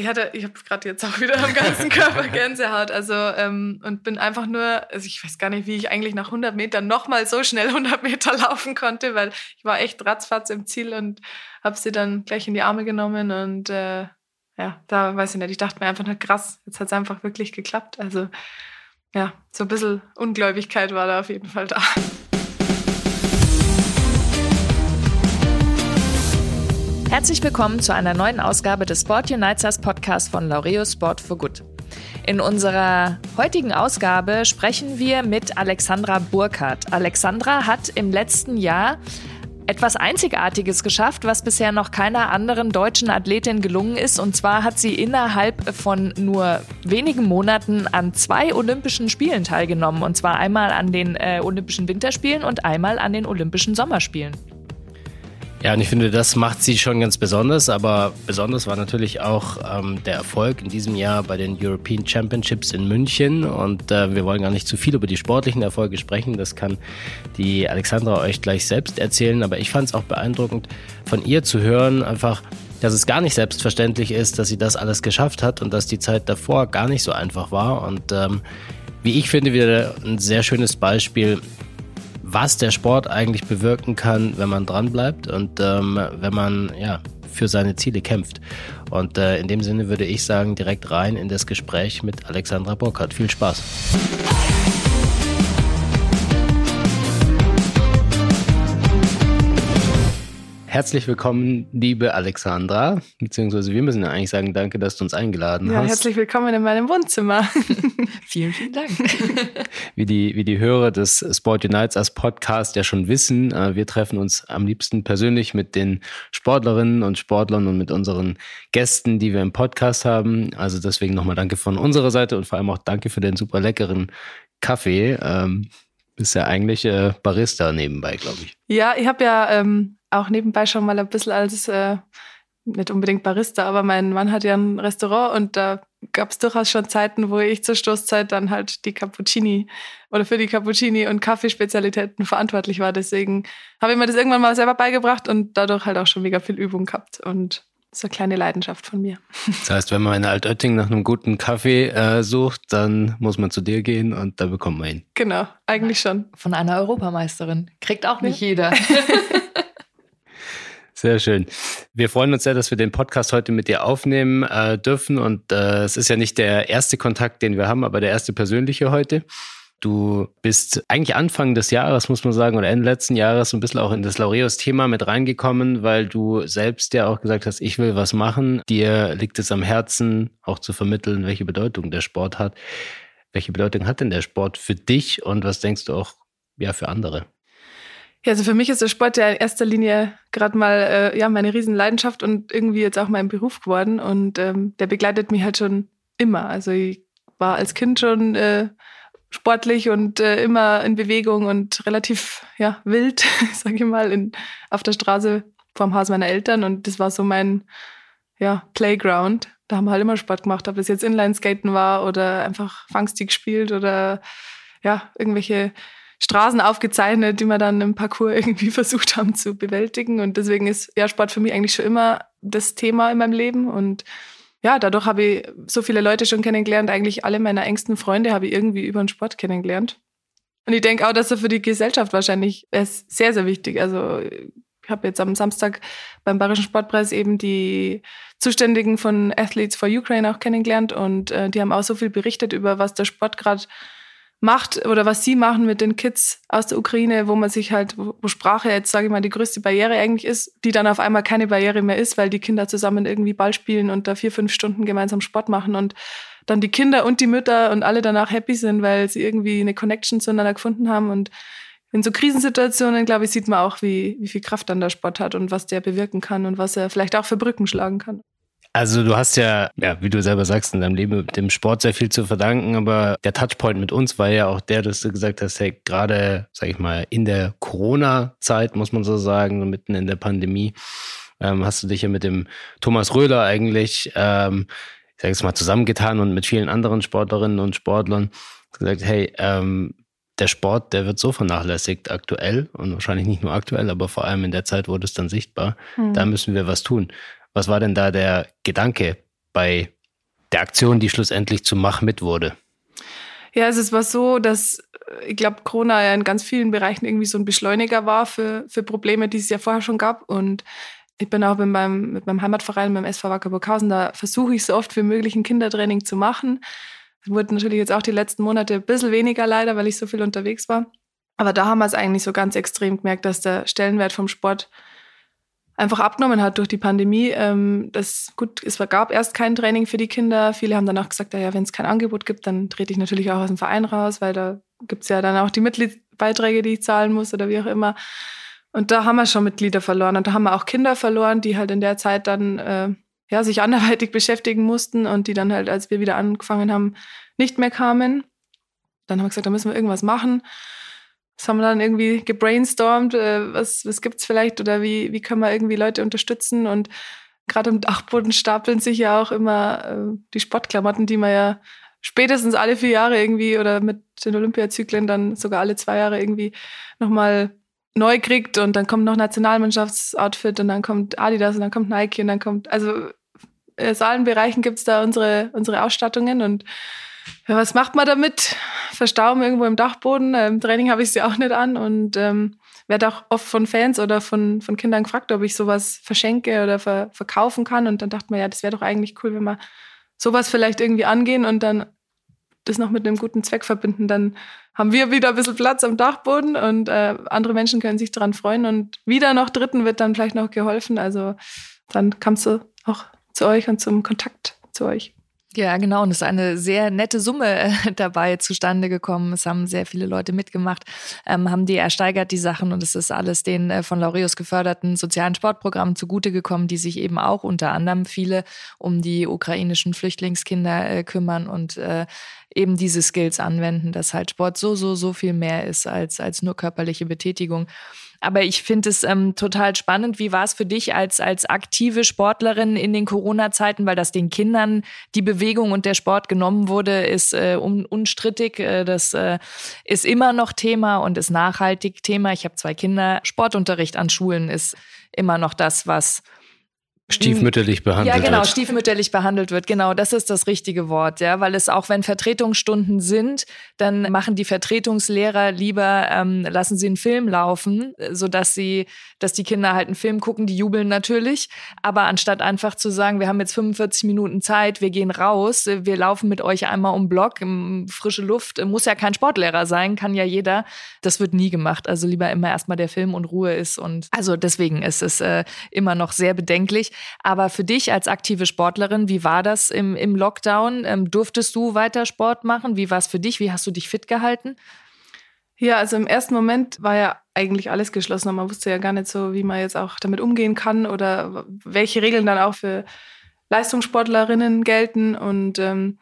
ich hatte, ich habe gerade jetzt auch wieder am ganzen Körper Gänsehaut, also ähm, und bin einfach nur, also ich weiß gar nicht, wie ich eigentlich nach 100 Metern nochmal so schnell 100 Meter laufen konnte, weil ich war echt ratzfatz im Ziel und habe sie dann gleich in die Arme genommen und äh, ja, da weiß ich nicht, ich dachte mir einfach nur krass, jetzt hat es einfach wirklich geklappt, also ja, so ein bisschen Ungläubigkeit war da auf jeden Fall da. Herzlich willkommen zu einer neuen Ausgabe des Sport Unites Podcast von Laureus Sport for Good. In unserer heutigen Ausgabe sprechen wir mit Alexandra Burkhardt. Alexandra hat im letzten Jahr etwas Einzigartiges geschafft, was bisher noch keiner anderen deutschen Athletin gelungen ist. Und zwar hat sie innerhalb von nur wenigen Monaten an zwei Olympischen Spielen teilgenommen. Und zwar einmal an den äh, Olympischen Winterspielen und einmal an den Olympischen Sommerspielen. Ja, und ich finde, das macht sie schon ganz besonders, aber besonders war natürlich auch ähm, der Erfolg in diesem Jahr bei den European Championships in München. Und äh, wir wollen gar nicht zu viel über die sportlichen Erfolge sprechen, das kann die Alexandra euch gleich selbst erzählen, aber ich fand es auch beeindruckend von ihr zu hören, einfach dass es gar nicht selbstverständlich ist, dass sie das alles geschafft hat und dass die Zeit davor gar nicht so einfach war. Und ähm, wie ich finde, wieder ein sehr schönes Beispiel, was der Sport eigentlich bewirken kann, wenn man dranbleibt und ähm, wenn man ja für seine Ziele kämpft. Und äh, in dem Sinne würde ich sagen, direkt rein in das Gespräch mit Alexandra Burkhardt. Viel Spaß. Herzlich willkommen, liebe Alexandra. Beziehungsweise wir müssen ja eigentlich sagen, danke, dass du uns eingeladen ja, hast. Herzlich willkommen in meinem Wohnzimmer. vielen, vielen Dank. Wie die, wie die Hörer des Sport Unites als Podcast ja schon wissen, äh, wir treffen uns am liebsten persönlich mit den Sportlerinnen und Sportlern und mit unseren Gästen, die wir im Podcast haben. Also deswegen nochmal danke von unserer Seite und vor allem auch danke für den super leckeren Kaffee. Ähm, bist ja eigentlich äh, Barista nebenbei, glaube ich. Ja, ich habe ja ähm, auch nebenbei schon mal ein bisschen als, äh, nicht unbedingt Barista, aber mein Mann hat ja ein Restaurant und da gab es durchaus schon Zeiten, wo ich zur Stoßzeit dann halt die Cappuccini oder für die Cappuccini und Kaffeespezialitäten verantwortlich war. Deswegen habe ich mir das irgendwann mal selber beigebracht und dadurch halt auch schon mega viel Übung gehabt und so eine kleine Leidenschaft von mir. Das heißt, wenn man in Altötting nach einem guten Kaffee äh, sucht, dann muss man zu dir gehen und da bekommt man ihn. Genau, eigentlich schon. Von einer Europameisterin. Kriegt auch nicht ja. jeder. Sehr schön. Wir freuen uns sehr, dass wir den Podcast heute mit dir aufnehmen äh, dürfen. Und äh, es ist ja nicht der erste Kontakt, den wir haben, aber der erste persönliche heute. Du bist eigentlich Anfang des Jahres, muss man sagen, oder Ende letzten Jahres ein bisschen auch in das Laureus-Thema mit reingekommen, weil du selbst ja auch gesagt hast, ich will was machen. Dir liegt es am Herzen, auch zu vermitteln, welche Bedeutung der Sport hat. Welche Bedeutung hat denn der Sport für dich und was denkst du auch ja, für andere? Ja, also für mich ist der Sport ja in erster Linie gerade mal äh, ja meine Riesenleidenschaft und irgendwie jetzt auch mein Beruf geworden und ähm, der begleitet mich halt schon immer. Also ich war als Kind schon äh, sportlich und äh, immer in Bewegung und relativ ja wild, sage ich mal, in, auf der Straße vorm Haus meiner Eltern und das war so mein ja Playground. Da haben wir halt immer Sport gemacht, ob das jetzt Inlineskaten war oder einfach Fangstick gespielt oder ja irgendwelche Straßen aufgezeichnet, die wir dann im Parcours irgendwie versucht haben zu bewältigen. Und deswegen ist ja Sport für mich eigentlich schon immer das Thema in meinem Leben. Und ja, dadurch habe ich so viele Leute schon kennengelernt. Eigentlich alle meiner engsten Freunde habe ich irgendwie über den Sport kennengelernt. Und ich denke auch, dass er für die Gesellschaft wahrscheinlich ist sehr, sehr wichtig. Also ich habe jetzt am Samstag beim Bayerischen Sportpreis eben die Zuständigen von Athletes for Ukraine auch kennengelernt und äh, die haben auch so viel berichtet über, was der Sport gerade macht oder was sie machen mit den Kids aus der Ukraine, wo man sich halt, wo Sprache jetzt, sage ich mal, die größte Barriere eigentlich ist, die dann auf einmal keine Barriere mehr ist, weil die Kinder zusammen irgendwie Ball spielen und da vier, fünf Stunden gemeinsam Sport machen und dann die Kinder und die Mütter und alle danach happy sind, weil sie irgendwie eine Connection zueinander gefunden haben und in so Krisensituationen, glaube ich, sieht man auch, wie, wie viel Kraft dann der Sport hat und was der bewirken kann und was er vielleicht auch für Brücken schlagen kann. Also du hast ja, ja, wie du selber sagst, in deinem Leben dem Sport sehr viel zu verdanken, aber der Touchpoint mit uns war ja auch der, dass du gesagt hast, hey, gerade, sag ich mal, in der Corona-Zeit, muss man so sagen, mitten in der Pandemie, ähm, hast du dich ja mit dem Thomas Röhler eigentlich, ähm, ich sag jetzt mal, zusammengetan und mit vielen anderen Sportlerinnen und Sportlern gesagt, hey, ähm, der Sport, der wird so vernachlässigt aktuell und wahrscheinlich nicht nur aktuell, aber vor allem in der Zeit wurde es dann sichtbar. Hm. Da müssen wir was tun. Was war denn da der Gedanke bei der Aktion, die schlussendlich zum Mach mit wurde? Ja, also es war so, dass ich glaube, Corona ja in ganz vielen Bereichen irgendwie so ein Beschleuniger war für, für Probleme, die es ja vorher schon gab. Und ich bin auch mit meinem, mit meinem Heimatverein, dem SV Wacker Burghausen, da versuche ich so oft wie möglich ein Kindertraining zu machen. Es wurde natürlich jetzt auch die letzten Monate ein bisschen weniger leider, weil ich so viel unterwegs war. Aber da haben wir es eigentlich so ganz extrem gemerkt, dass der Stellenwert vom Sport einfach abgenommen hat durch die Pandemie. Ähm, das, gut, es gab erst kein Training für die Kinder. Viele haben dann auch gesagt, ja, wenn es kein Angebot gibt, dann trete ich natürlich auch aus dem Verein raus, weil da gibt es ja dann auch die Mitgliedsbeiträge, die ich zahlen muss oder wie auch immer. Und da haben wir schon Mitglieder verloren. Und da haben wir auch Kinder verloren, die halt in der Zeit dann äh, ja, sich anderweitig beschäftigen mussten und die dann halt, als wir wieder angefangen haben, nicht mehr kamen. Dann haben wir gesagt, da müssen wir irgendwas machen. Das haben wir dann irgendwie gebrainstormt, äh, was, was es vielleicht oder wie, wie können wir irgendwie Leute unterstützen. Und gerade im Dachboden stapeln sich ja auch immer äh, die Sportklamotten, die man ja spätestens alle vier Jahre irgendwie oder mit den Olympiazyklen dann sogar alle zwei Jahre irgendwie nochmal neu kriegt und dann kommt noch Nationalmannschaftsoutfit und dann kommt Adidas und dann kommt Nike und dann kommt, also aus allen Bereichen gibt's da unsere, unsere Ausstattungen und ja, was macht man damit? Verstauben irgendwo im Dachboden. Im Training habe ich sie auch nicht an und ähm, werde auch oft von Fans oder von, von Kindern gefragt, ob ich sowas verschenke oder ver verkaufen kann. Und dann dachte man, ja, das wäre doch eigentlich cool, wenn wir sowas vielleicht irgendwie angehen und dann das noch mit einem guten Zweck verbinden. Dann haben wir wieder ein bisschen Platz am Dachboden und äh, andere Menschen können sich daran freuen. Und wieder noch Dritten wird dann vielleicht noch geholfen. Also dann kamst du auch zu euch und zum Kontakt zu euch. Ja, genau. Und es ist eine sehr nette Summe äh, dabei zustande gekommen. Es haben sehr viele Leute mitgemacht, ähm, haben die ersteigert, die Sachen. Und es ist alles den äh, von Laureus geförderten sozialen Sportprogrammen zugute gekommen, die sich eben auch unter anderem viele um die ukrainischen Flüchtlingskinder äh, kümmern und äh, eben diese Skills anwenden, dass halt Sport so, so, so viel mehr ist als, als nur körperliche Betätigung. Aber ich finde es ähm, total spannend. Wie war es für dich als, als aktive Sportlerin in den Corona-Zeiten, weil das den Kindern die Bewegung und der Sport genommen wurde, ist äh, un unstrittig. Äh, das äh, ist immer noch Thema und ist nachhaltig Thema. Ich habe zwei Kinder. Sportunterricht an Schulen ist immer noch das, was stiefmütterlich behandelt wird. Ja, genau, wird. stiefmütterlich behandelt wird. Genau, das ist das richtige Wort, ja, weil es auch wenn Vertretungsstunden sind, dann machen die Vertretungslehrer lieber ähm, lassen sie einen Film laufen, so dass sie, dass die Kinder halt einen Film gucken, die jubeln natürlich, aber anstatt einfach zu sagen, wir haben jetzt 45 Minuten Zeit, wir gehen raus, wir laufen mit euch einmal um Block, frische Luft, muss ja kein Sportlehrer sein, kann ja jeder. Das wird nie gemacht. Also lieber immer erstmal der Film und Ruhe ist und also deswegen ist es äh, immer noch sehr bedenklich. Aber für dich als aktive Sportlerin, wie war das im, im Lockdown? Ähm, durftest du weiter Sport machen? Wie war es für dich? Wie hast du dich fit gehalten? Ja, also im ersten Moment war ja eigentlich alles geschlossen man wusste ja gar nicht so, wie man jetzt auch damit umgehen kann oder welche Regeln dann auch für Leistungssportlerinnen gelten. Und ähm,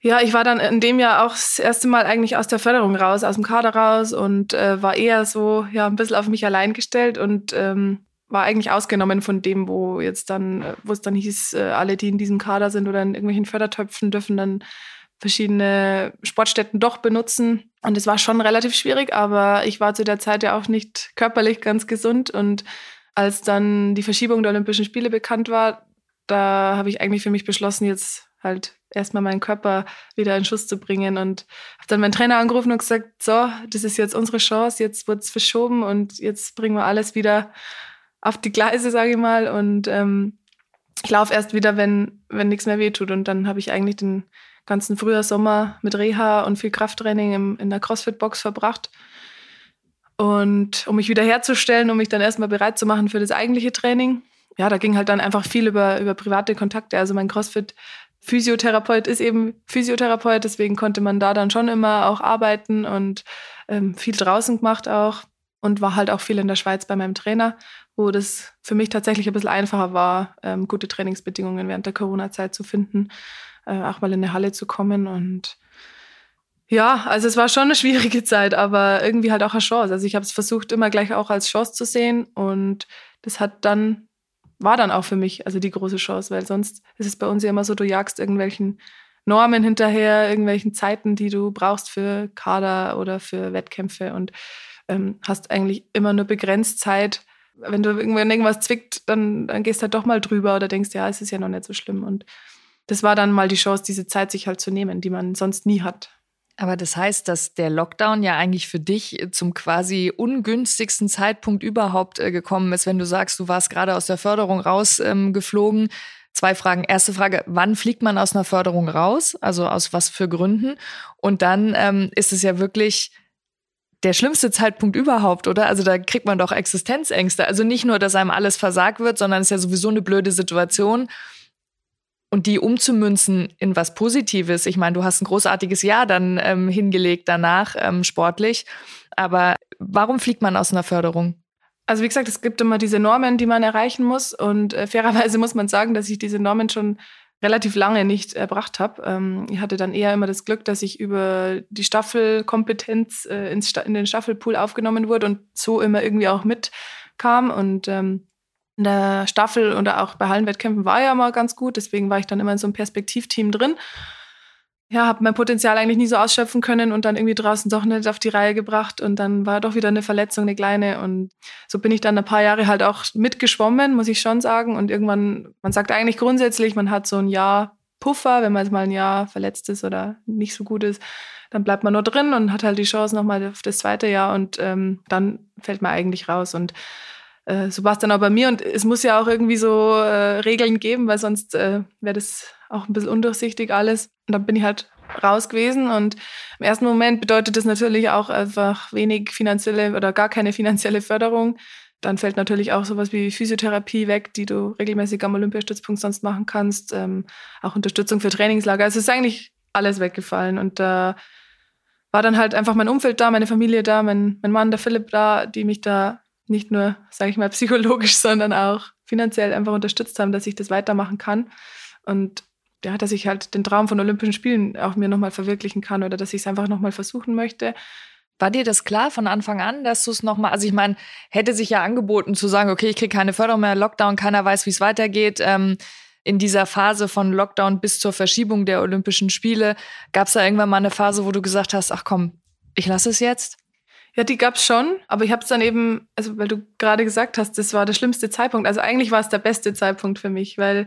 ja, ich war dann in dem Jahr auch das erste Mal eigentlich aus der Förderung raus, aus dem Kader raus und äh, war eher so ja ein bisschen auf mich allein gestellt und ähm, war eigentlich ausgenommen von dem, wo jetzt dann, äh, wo es dann hieß, äh, alle, die in diesem Kader sind oder in irgendwelchen Fördertöpfen, dürfen dann verschiedene Sportstätten doch benutzen. Und es war schon relativ schwierig, aber ich war zu der Zeit ja auch nicht körperlich ganz gesund. Und als dann die Verschiebung der Olympischen Spiele bekannt war, da habe ich eigentlich für mich beschlossen, jetzt halt erstmal meinen Körper wieder in Schuss zu bringen und habe dann meinen Trainer angerufen und gesagt, so, das ist jetzt unsere Chance, jetzt wird es verschoben und jetzt bringen wir alles wieder auf die Gleise, sage ich mal. Und ähm, ich laufe erst wieder, wenn, wenn nichts mehr wehtut. Und dann habe ich eigentlich den ganzen Frühjahr, Sommer mit Reha und viel Krafttraining im, in der CrossFit-Box verbracht. Und um mich wieder herzustellen, um mich dann erstmal bereit zu machen für das eigentliche Training. Ja, da ging halt dann einfach viel über, über private Kontakte. Also mein CrossFit-Physiotherapeut ist eben Physiotherapeut, deswegen konnte man da dann schon immer auch arbeiten und ähm, viel draußen gemacht auch und war halt auch viel in der Schweiz bei meinem Trainer wo das für mich tatsächlich ein bisschen einfacher war, ähm, gute Trainingsbedingungen während der Corona-Zeit zu finden, äh, auch mal in eine Halle zu kommen. Und ja, also es war schon eine schwierige Zeit, aber irgendwie halt auch eine Chance. Also ich habe es versucht, immer gleich auch als Chance zu sehen und das hat dann, war dann auch für mich also die große Chance, weil sonst ist es bei uns ja immer so, du jagst irgendwelchen Normen hinterher, irgendwelchen Zeiten, die du brauchst für Kader oder für Wettkämpfe und ähm, hast eigentlich immer nur begrenzt Zeit, wenn du irgendwann irgendwas zwickt, dann, dann gehst du halt doch mal drüber oder denkst, ja, es ist ja noch nicht so schlimm. Und das war dann mal die Chance, diese Zeit sich halt zu nehmen, die man sonst nie hat. Aber das heißt, dass der Lockdown ja eigentlich für dich zum quasi ungünstigsten Zeitpunkt überhaupt äh, gekommen ist, wenn du sagst, du warst gerade aus der Förderung rausgeflogen. Ähm, Zwei Fragen. Erste Frage, wann fliegt man aus einer Förderung raus? Also aus was für Gründen? Und dann ähm, ist es ja wirklich der schlimmste Zeitpunkt überhaupt, oder? Also da kriegt man doch Existenzängste. Also nicht nur, dass einem alles versagt wird, sondern es ist ja sowieso eine blöde Situation. Und die umzumünzen in was Positives. Ich meine, du hast ein großartiges Jahr dann ähm, hingelegt danach, ähm, sportlich. Aber warum fliegt man aus einer Förderung? Also wie gesagt, es gibt immer diese Normen, die man erreichen muss. Und äh, fairerweise muss man sagen, dass ich diese Normen schon relativ lange nicht erbracht habe. Ähm, ich hatte dann eher immer das Glück, dass ich über die Staffelkompetenz äh, ins, in den Staffelpool aufgenommen wurde und so immer irgendwie auch mitkam. Und ähm, in der Staffel oder auch bei Hallenwettkämpfen war ja mal ganz gut. Deswegen war ich dann immer in so einem Perspektivteam drin ja, habe mein Potenzial eigentlich nie so ausschöpfen können und dann irgendwie draußen doch nicht auf die Reihe gebracht und dann war doch wieder eine Verletzung, eine kleine und so bin ich dann ein paar Jahre halt auch mitgeschwommen, muss ich schon sagen und irgendwann, man sagt eigentlich grundsätzlich, man hat so ein Jahr Puffer, wenn man jetzt mal ein Jahr verletzt ist oder nicht so gut ist, dann bleibt man nur drin und hat halt die Chance nochmal auf das zweite Jahr und ähm, dann fällt man eigentlich raus und äh, so war es dann auch bei mir und es muss ja auch irgendwie so äh, Regeln geben, weil sonst äh, wäre das auch ein bisschen undurchsichtig alles. Und dann bin ich halt raus gewesen und im ersten Moment bedeutet das natürlich auch einfach wenig finanzielle oder gar keine finanzielle Förderung. Dann fällt natürlich auch sowas wie Physiotherapie weg, die du regelmäßig am Olympiastützpunkt sonst machen kannst. Ähm, auch Unterstützung für Trainingslager. Also es ist eigentlich alles weggefallen. Und da war dann halt einfach mein Umfeld da, meine Familie da, mein, mein Mann, der Philipp da, die mich da nicht nur, sage ich mal, psychologisch, sondern auch finanziell einfach unterstützt haben, dass ich das weitermachen kann. Und ja, dass ich halt den Traum von Olympischen Spielen auch mir nochmal verwirklichen kann oder dass ich es einfach nochmal versuchen möchte. War dir das klar von Anfang an, dass du es nochmal, also ich meine, hätte sich ja angeboten zu sagen, okay, ich kriege keine Förderung mehr, Lockdown, keiner weiß, wie es weitergeht. Ähm, in dieser Phase von Lockdown bis zur Verschiebung der Olympischen Spiele, gab es da irgendwann mal eine Phase, wo du gesagt hast, ach komm, ich lasse es jetzt? Ja, die gab's schon, aber ich habe es dann eben, also weil du gerade gesagt hast, das war der schlimmste Zeitpunkt. Also eigentlich war es der beste Zeitpunkt für mich, weil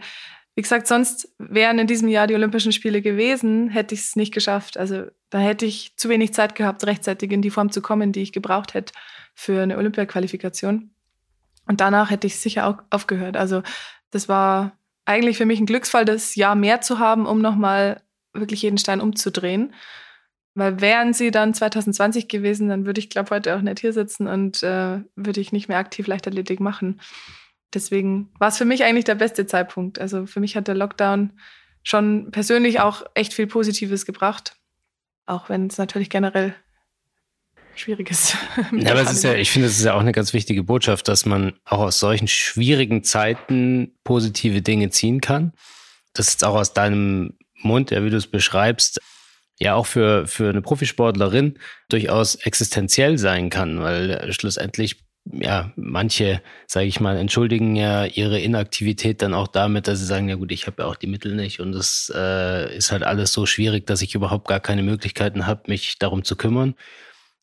wie gesagt, sonst wären in diesem Jahr die Olympischen Spiele gewesen, hätte ich es nicht geschafft. Also da hätte ich zu wenig Zeit gehabt, rechtzeitig in die Form zu kommen, die ich gebraucht hätte für eine Olympiaqualifikation. Und danach hätte ich sicher auch aufgehört. Also das war eigentlich für mich ein Glücksfall, das Jahr mehr zu haben, um nochmal wirklich jeden Stein umzudrehen. Weil wären sie dann 2020 gewesen, dann würde ich, glaube heute auch nicht hier sitzen und äh, würde ich nicht mehr aktiv Leichtathletik machen deswegen war es für mich eigentlich der beste Zeitpunkt. Also für mich hat der Lockdown schon persönlich auch echt viel Positives gebracht. Auch wenn es natürlich generell schwierig ist. Ja, aber es ist ja, ich finde, es ist ja auch eine ganz wichtige Botschaft, dass man auch aus solchen schwierigen Zeiten positive Dinge ziehen kann. Das ist auch aus deinem Mund, ja, wie du es beschreibst, ja auch für, für eine Profisportlerin durchaus existenziell sein kann, weil schlussendlich ja, manche, sage ich mal, entschuldigen ja ihre Inaktivität dann auch damit, dass sie sagen, ja gut, ich habe ja auch die Mittel nicht und es äh, ist halt alles so schwierig, dass ich überhaupt gar keine Möglichkeiten habe, mich darum zu kümmern.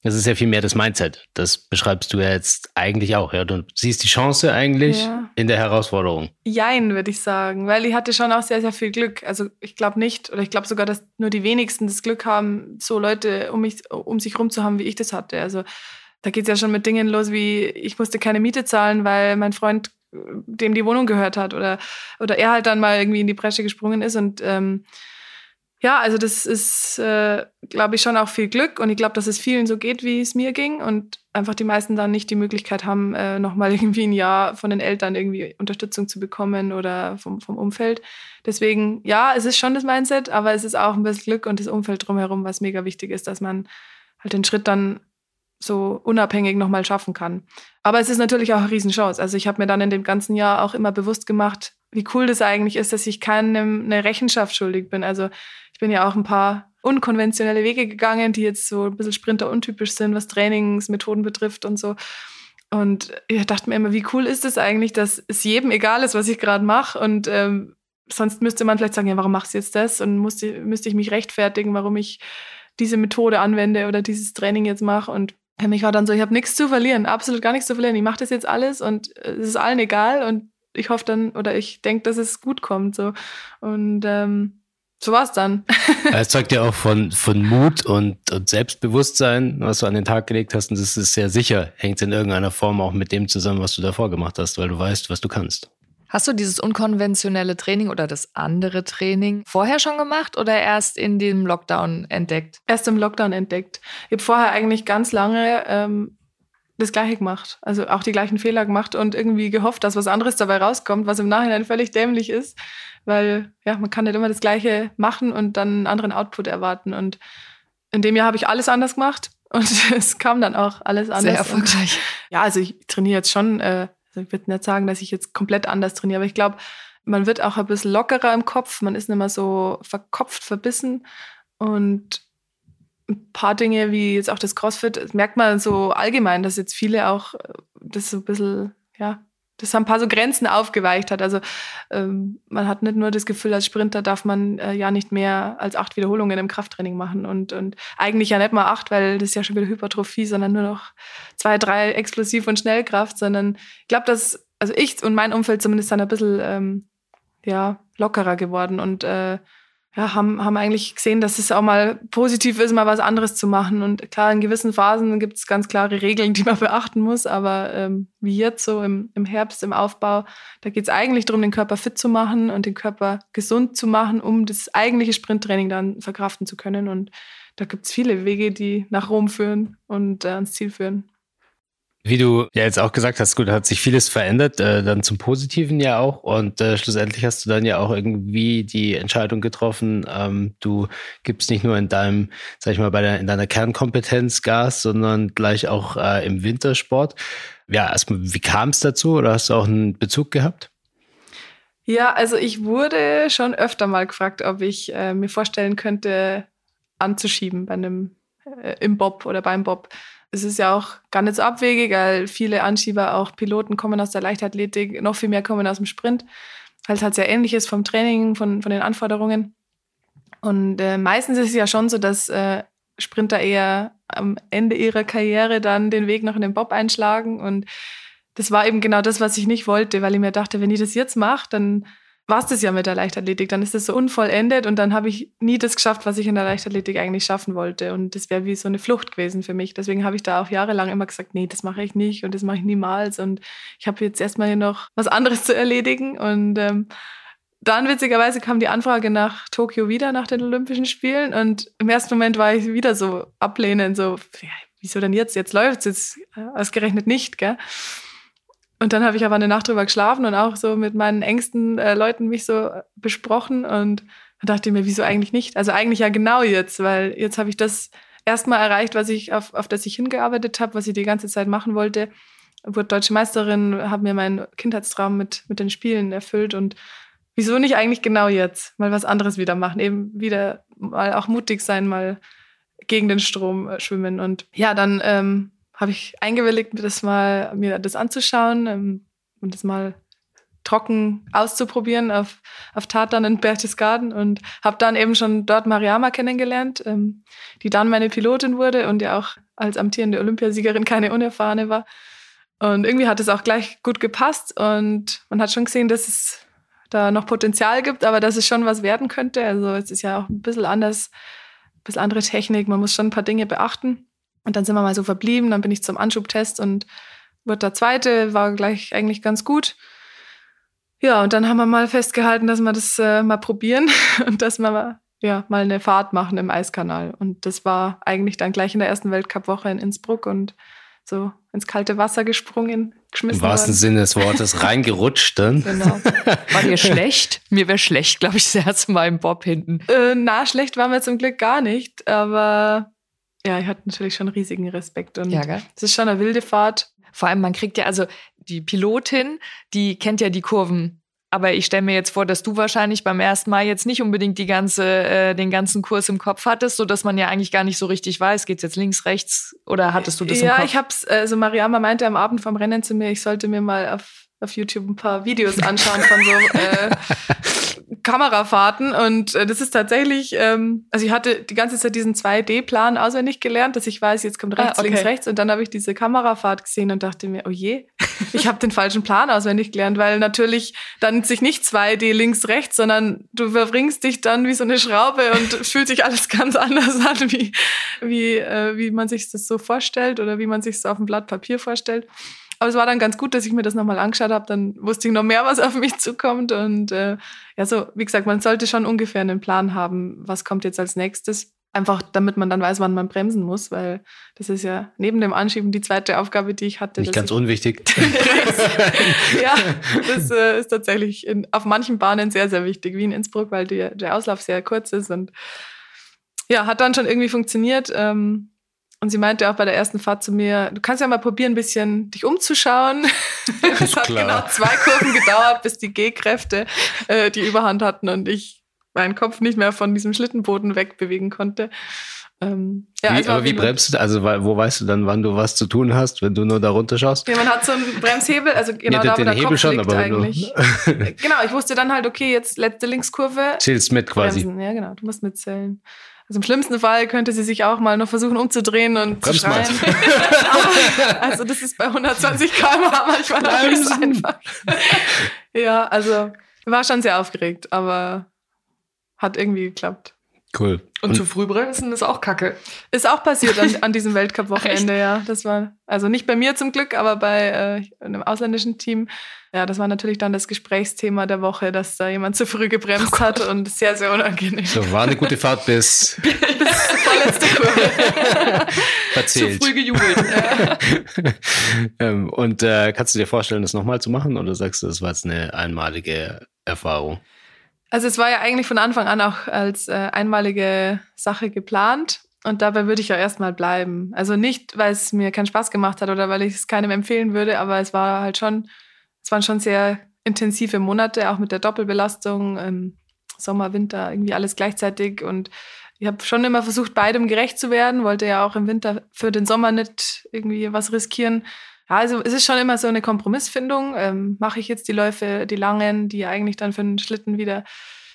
Das ist ja viel mehr das Mindset. Das beschreibst du ja jetzt eigentlich auch. Ja, du siehst die Chance eigentlich ja. in der Herausforderung. Jein, würde ich sagen, weil ich hatte schon auch sehr, sehr viel Glück. Also ich glaube nicht, oder ich glaube sogar, dass nur die wenigsten das Glück haben, so Leute um mich, um sich rum zu haben, wie ich das hatte. Also da geht es ja schon mit Dingen los wie, ich musste keine Miete zahlen, weil mein Freund dem die Wohnung gehört hat oder, oder er halt dann mal irgendwie in die Bresche gesprungen ist. Und ähm, ja, also das ist, äh, glaube ich, schon auch viel Glück. Und ich glaube, dass es vielen so geht, wie es mir ging. Und einfach die meisten dann nicht die Möglichkeit haben, äh, nochmal irgendwie ein Jahr von den Eltern irgendwie Unterstützung zu bekommen oder vom, vom Umfeld. Deswegen, ja, es ist schon das Mindset, aber es ist auch ein bisschen Glück und das Umfeld drumherum, was mega wichtig ist, dass man halt den Schritt dann so unabhängig nochmal schaffen kann. Aber es ist natürlich auch eine Riesenchance. Also ich habe mir dann in dem ganzen Jahr auch immer bewusst gemacht, wie cool das eigentlich ist, dass ich keinem eine Rechenschaft schuldig bin. Also ich bin ja auch ein paar unkonventionelle Wege gegangen, die jetzt so ein bisschen sprinteruntypisch sind, was Trainingsmethoden betrifft und so. Und ich dachte mir immer, wie cool ist es eigentlich, dass es jedem egal ist, was ich gerade mache. Und ähm, sonst müsste man vielleicht sagen, ja, warum machst du jetzt das? Und musste, müsste ich mich rechtfertigen, warum ich diese Methode anwende oder dieses Training jetzt mache. Und für mich war dann so, ich habe nichts zu verlieren, absolut gar nichts zu verlieren. Ich mache das jetzt alles und es ist allen egal und ich hoffe dann oder ich denke, dass es gut kommt. So. Und ähm, so war es dann. Es zeugt ja auch von, von Mut und, und Selbstbewusstsein, was du an den Tag gelegt hast. Und das ist sehr sicher, hängt in irgendeiner Form auch mit dem zusammen, was du davor gemacht hast, weil du weißt, was du kannst. Hast du dieses unkonventionelle Training oder das andere Training vorher schon gemacht oder erst in dem Lockdown entdeckt? Erst im Lockdown entdeckt. Ich habe vorher eigentlich ganz lange ähm, das Gleiche gemacht. Also auch die gleichen Fehler gemacht und irgendwie gehofft, dass was anderes dabei rauskommt, was im Nachhinein völlig dämlich ist. Weil ja, man kann nicht immer das Gleiche machen und dann einen anderen Output erwarten. Und in dem Jahr habe ich alles anders gemacht und es kam dann auch alles anders. Sehr erfolgreich. Und, ja, also ich trainiere jetzt schon äh, also ich würde nicht sagen, dass ich jetzt komplett anders trainiere, aber ich glaube, man wird auch ein bisschen lockerer im Kopf, man ist nicht mehr so verkopft, verbissen. Und ein paar Dinge wie jetzt auch das CrossFit, merkt man so allgemein, dass jetzt viele auch äh, das so ein bisschen, ja, das ein paar so Grenzen aufgeweicht hat. Also ähm, man hat nicht nur das Gefühl, als Sprinter darf man äh, ja nicht mehr als acht Wiederholungen im Krafttraining machen und, und eigentlich ja nicht mal acht, weil das ist ja schon wieder Hypertrophie, sondern nur noch zwei, drei Explosiv- und Schnellkraft, sondern ich glaube, dass, also ich und mein Umfeld zumindest dann ein bisschen ähm, ja, lockerer geworden und äh, ja, haben, haben eigentlich gesehen, dass es auch mal positiv ist, mal was anderes zu machen. Und klar, in gewissen Phasen gibt es ganz klare Regeln, die man beachten muss. Aber ähm, wie jetzt so im, im Herbst, im Aufbau, da geht es eigentlich darum, den Körper fit zu machen und den Körper gesund zu machen, um das eigentliche Sprinttraining dann verkraften zu können. Und da gibt es viele Wege, die nach Rom führen und äh, ans Ziel führen. Wie du ja jetzt auch gesagt hast, gut, hat sich vieles verändert, äh, dann zum Positiven ja auch. Und äh, schlussendlich hast du dann ja auch irgendwie die Entscheidung getroffen, ähm, du gibst nicht nur in deinem, sag ich mal, bei der, in deiner Kernkompetenz Gas, sondern gleich auch äh, im Wintersport. Ja, erstmal, wie kam es dazu oder hast du auch einen Bezug gehabt? Ja, also ich wurde schon öfter mal gefragt, ob ich äh, mir vorstellen könnte, anzuschieben bei einem äh, im Bob oder beim Bob es ist ja auch gar nicht so abwegig, weil viele Anschieber, auch Piloten kommen aus der Leichtathletik, noch viel mehr kommen aus dem Sprint. Halt halt sehr ähnlich ist vom Training, von, von den Anforderungen. Und äh, meistens ist es ja schon so, dass äh, Sprinter eher am Ende ihrer Karriere dann den Weg noch in den Bob einschlagen. Und das war eben genau das, was ich nicht wollte, weil ich mir dachte, wenn ich das jetzt mache, dann war es das ja mit der Leichtathletik. Dann ist das so unvollendet und dann habe ich nie das geschafft, was ich in der Leichtathletik eigentlich schaffen wollte. Und das wäre wie so eine Flucht gewesen für mich. Deswegen habe ich da auch jahrelang immer gesagt, nee, das mache ich nicht und das mache ich niemals. Und ich habe jetzt erstmal hier noch was anderes zu erledigen. Und ähm, dann witzigerweise kam die Anfrage nach Tokio wieder, nach den Olympischen Spielen. Und im ersten Moment war ich wieder so ablehnend, so, ja, wieso denn jetzt? Jetzt läuft es jetzt äh, ausgerechnet nicht, gell? Und dann habe ich aber eine Nacht drüber geschlafen und auch so mit meinen engsten äh, Leuten mich so besprochen und dachte mir, wieso eigentlich nicht? Also eigentlich ja genau jetzt, weil jetzt habe ich das erstmal erreicht, was ich auf, auf das ich hingearbeitet habe, was ich die ganze Zeit machen wollte. Wurde deutsche Meisterin, habe mir meinen Kindheitstraum mit, mit den Spielen erfüllt und wieso nicht eigentlich genau jetzt? Mal was anderes wieder machen, eben wieder mal auch mutig sein, mal gegen den Strom äh, schwimmen und ja, dann ähm, habe ich eingewilligt, mir das mal mir das anzuschauen ähm, und das mal trocken auszuprobieren auf, auf Tatan in Berchtesgaden und habe dann eben schon dort Mariama kennengelernt, ähm, die dann meine Pilotin wurde und ja auch als amtierende Olympiasiegerin keine unerfahrene war. Und irgendwie hat es auch gleich gut gepasst und man hat schon gesehen, dass es da noch Potenzial gibt, aber dass es schon was werden könnte. Also es ist ja auch ein bisschen anders, ein bisschen andere Technik, man muss schon ein paar Dinge beachten. Und dann sind wir mal so verblieben, dann bin ich zum Anschubtest und wurde der zweite, war gleich eigentlich ganz gut. Ja, und dann haben wir mal festgehalten, dass wir das äh, mal probieren und dass wir ja, mal eine Fahrt machen im Eiskanal. Und das war eigentlich dann gleich in der ersten Weltcup-Woche in Innsbruck und so ins kalte Wasser gesprungen, geschmissen. Im wahrsten worden. Sinne des Wortes reingerutscht dann. Genau. War dir schlecht? Mir wäre schlecht, glaube ich, das Mal im Bob hinten. Äh, na, schlecht war mir zum Glück gar nicht, aber ja, ich hatte natürlich schon riesigen Respekt. Und ja, es ist schon eine wilde Fahrt. Vor allem, man kriegt ja, also die Pilotin, die kennt ja die Kurven. Aber ich stelle mir jetzt vor, dass du wahrscheinlich beim ersten Mal jetzt nicht unbedingt die ganze, äh, den ganzen Kurs im Kopf hattest, so dass man ja eigentlich gar nicht so richtig weiß, geht's jetzt links, rechts oder hattest du das ja, im Kopf? Ja, ich hab's, also Mariama meinte am Abend vom Rennen zu mir, ich sollte mir mal auf auf YouTube ein paar Videos anschauen von so äh, Kamerafahrten und äh, das ist tatsächlich, ähm, also ich hatte die ganze Zeit diesen 2D-Plan auswendig gelernt, dass ich weiß, jetzt kommt rechts, ah, okay. links, rechts und dann habe ich diese Kamerafahrt gesehen und dachte mir, oh je, ich habe den falschen Plan auswendig gelernt, weil natürlich dann sich nicht 2D links, rechts, sondern du verbringst dich dann wie so eine Schraube und fühlt sich alles ganz anders an, wie, wie, äh, wie man sich das so vorstellt oder wie man sich es auf dem Blatt Papier vorstellt. Aber es war dann ganz gut, dass ich mir das nochmal angeschaut habe. Dann wusste ich noch mehr, was auf mich zukommt. Und äh, ja, so, wie gesagt, man sollte schon ungefähr einen Plan haben, was kommt jetzt als nächstes. Einfach damit man dann weiß, wann man bremsen muss, weil das ist ja neben dem Anschieben die zweite Aufgabe, die ich hatte. Nicht ganz unwichtig. ja, das äh, ist tatsächlich in, auf manchen Bahnen sehr, sehr wichtig, wie in Innsbruck, weil die, der Auslauf sehr kurz ist und ja, hat dann schon irgendwie funktioniert. Ähm, und sie meinte auch bei der ersten Fahrt zu mir, du kannst ja mal probieren, ein bisschen dich umzuschauen. Es hat genau zwei Kurven gedauert, bis die G-Kräfte äh, die Überhand hatten und ich meinen Kopf nicht mehr von diesem Schlittenboden wegbewegen konnte. Ähm, ja, wie, also aber wie bremst du? Also wo weißt du dann, wann du was zu tun hast, wenn du nur da runter schaust? Ja, man hat so einen Bremshebel, also genau ja, da, wo der Hebel Kopf schon, liegt aber eigentlich. genau, ich wusste dann halt, okay, jetzt letzte Linkskurve. Zählst mit quasi. Bremsen. Ja, genau, du musst mitzählen. Also im schlimmsten Fall könnte sie sich auch mal noch versuchen umzudrehen und Brems zu schreien. also das ist bei 120 km/h manchmal auch nicht so einfach. ja, also war schon sehr aufgeregt, aber hat irgendwie geklappt. Cool. Und, und, zu früh bremsen ist auch kacke. Ist auch passiert an, an diesem Weltcup-Wochenende, ja. Das war, also nicht bei mir zum Glück, aber bei äh, einem ausländischen Team. Ja, das war natürlich dann das Gesprächsthema der Woche, dass da jemand zu früh gebremst oh hat und sehr, sehr unangenehm. So, war eine gute Fahrt bis. bis vorletzte Kurve. Verzählt. Zu früh gejubelt. Ja. ähm, und äh, kannst du dir vorstellen, das nochmal zu machen oder sagst du, das war jetzt eine einmalige Erfahrung? Also es war ja eigentlich von Anfang an auch als äh, einmalige Sache geplant. Und dabei würde ich ja erstmal bleiben. Also nicht, weil es mir keinen Spaß gemacht hat oder weil ich es keinem empfehlen würde, aber es war halt schon, es waren schon sehr intensive Monate, auch mit der Doppelbelastung, ähm, Sommer, Winter, irgendwie alles gleichzeitig. Und ich habe schon immer versucht, beidem gerecht zu werden, wollte ja auch im Winter für den Sommer nicht irgendwie was riskieren. Also es ist schon immer so eine Kompromissfindung. Ähm, Mache ich jetzt die Läufe, die langen, die eigentlich dann für den Schlitten wieder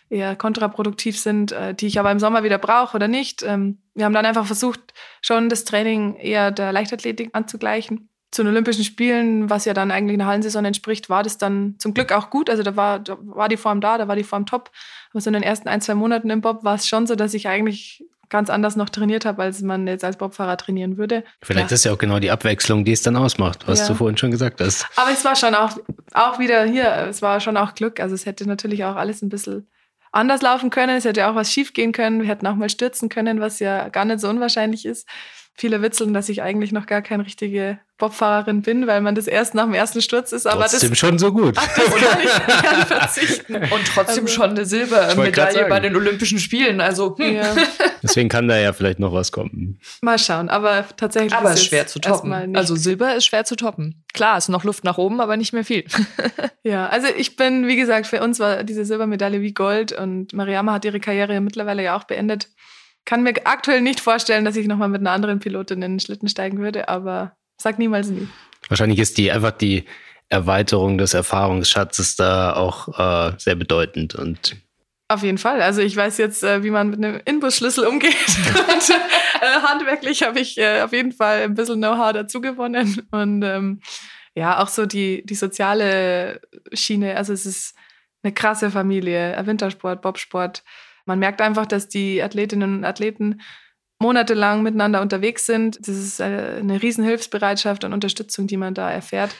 eher kontraproduktiv sind, äh, die ich aber im Sommer wieder brauche oder nicht. Ähm, wir haben dann einfach versucht, schon das Training eher der Leichtathletik anzugleichen. Zu den Olympischen Spielen, was ja dann eigentlich einer Hallensaison entspricht, war das dann zum Glück auch gut. Also da war, da war die Form da, da war die Form top. Aber so in den ersten ein, zwei Monaten im Bob war es schon so, dass ich eigentlich ganz anders noch trainiert habe, als man jetzt als Bobfahrer trainieren würde. Vielleicht ja. ist ja auch genau die Abwechslung, die es dann ausmacht, was ja. du vorhin schon gesagt hast. Aber es war schon auch, auch wieder hier, es war schon auch Glück. Also es hätte natürlich auch alles ein bisschen anders laufen können. Es hätte auch was schief gehen können. Wir hätten auch mal stürzen können, was ja gar nicht so unwahrscheinlich ist. Viele witzeln, dass ich eigentlich noch gar keine richtige Bobfahrerin bin, weil man das erst nach dem ersten Sturz ist. Aber trotzdem das, schon so gut. Ach, das kann ich gerne verzichten. Und trotzdem also, schon eine Silbermedaille bei den Olympischen Spielen. Also hm. ja. deswegen kann da ja vielleicht noch was kommen. Mal schauen. Aber tatsächlich aber ist es schwer zu toppen. Also Silber ist schwer zu toppen. Klar, ist noch Luft nach oben, aber nicht mehr viel. ja, also ich bin, wie gesagt, für uns war diese Silbermedaille wie Gold und Mariama hat ihre Karriere mittlerweile ja auch beendet kann mir aktuell nicht vorstellen, dass ich nochmal mit einer anderen Pilotin in den Schlitten steigen würde, aber sag niemals nie. Wahrscheinlich ist die einfach die Erweiterung des Erfahrungsschatzes da auch äh, sehr bedeutend und auf jeden Fall. Also ich weiß jetzt, äh, wie man mit einem Inbusschlüssel umgeht. und äh, handwerklich habe ich äh, auf jeden Fall ein bisschen Know-how dazu gewonnen. Und ähm, ja, auch so die, die soziale Schiene. Also es ist eine krasse Familie. Wintersport, Bobsport, man merkt einfach, dass die Athletinnen und Athleten monatelang miteinander unterwegs sind. Das ist äh, eine Riesenhilfsbereitschaft und Unterstützung, die man da erfährt.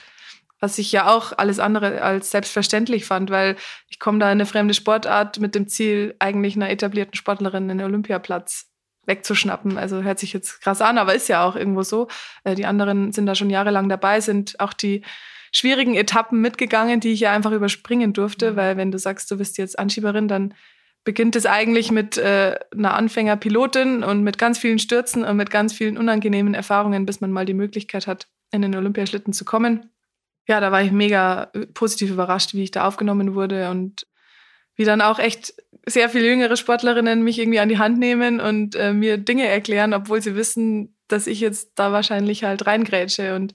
Was ich ja auch alles andere als selbstverständlich fand, weil ich komme da in eine fremde Sportart mit dem Ziel, eigentlich einer etablierten Sportlerin einen Olympiaplatz wegzuschnappen. Also hört sich jetzt krass an, aber ist ja auch irgendwo so. Äh, die anderen sind da schon jahrelang dabei, sind auch die schwierigen Etappen mitgegangen, die ich ja einfach überspringen durfte, mhm. weil wenn du sagst, du bist jetzt Anschieberin, dann beginnt es eigentlich mit äh, einer Anfängerpilotin und mit ganz vielen Stürzen und mit ganz vielen unangenehmen Erfahrungen, bis man mal die Möglichkeit hat, in den Olympiaschlitten zu kommen. Ja, da war ich mega äh, positiv überrascht, wie ich da aufgenommen wurde und wie dann auch echt sehr viele jüngere Sportlerinnen mich irgendwie an die Hand nehmen und äh, mir Dinge erklären, obwohl sie wissen, dass ich jetzt da wahrscheinlich halt reingrätsche und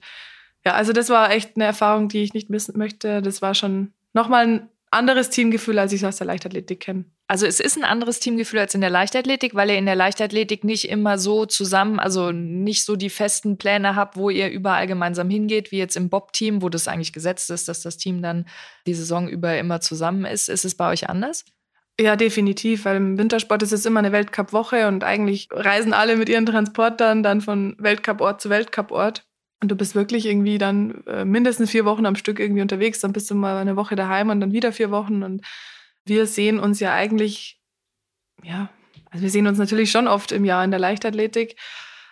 Ja, also das war echt eine Erfahrung, die ich nicht missen möchte. Das war schon nochmal ein anderes Teamgefühl, als ich es aus der Leichtathletik kenne. Also es ist ein anderes Teamgefühl als in der Leichtathletik, weil ihr in der Leichtathletik nicht immer so zusammen, also nicht so die festen Pläne habt, wo ihr überall gemeinsam hingeht, wie jetzt im Bob-Team, wo das eigentlich gesetzt ist, dass das Team dann die Saison über immer zusammen ist. Ist es bei euch anders? Ja, definitiv, weil im Wintersport ist es immer eine Weltcup-Woche und eigentlich reisen alle mit ihren Transportern dann von Weltcup-Ort zu Weltcup-Ort. Und du bist wirklich irgendwie dann äh, mindestens vier Wochen am Stück irgendwie unterwegs, dann bist du mal eine Woche daheim und dann wieder vier Wochen und wir sehen uns ja eigentlich, ja, also wir sehen uns natürlich schon oft im Jahr in der Leichtathletik,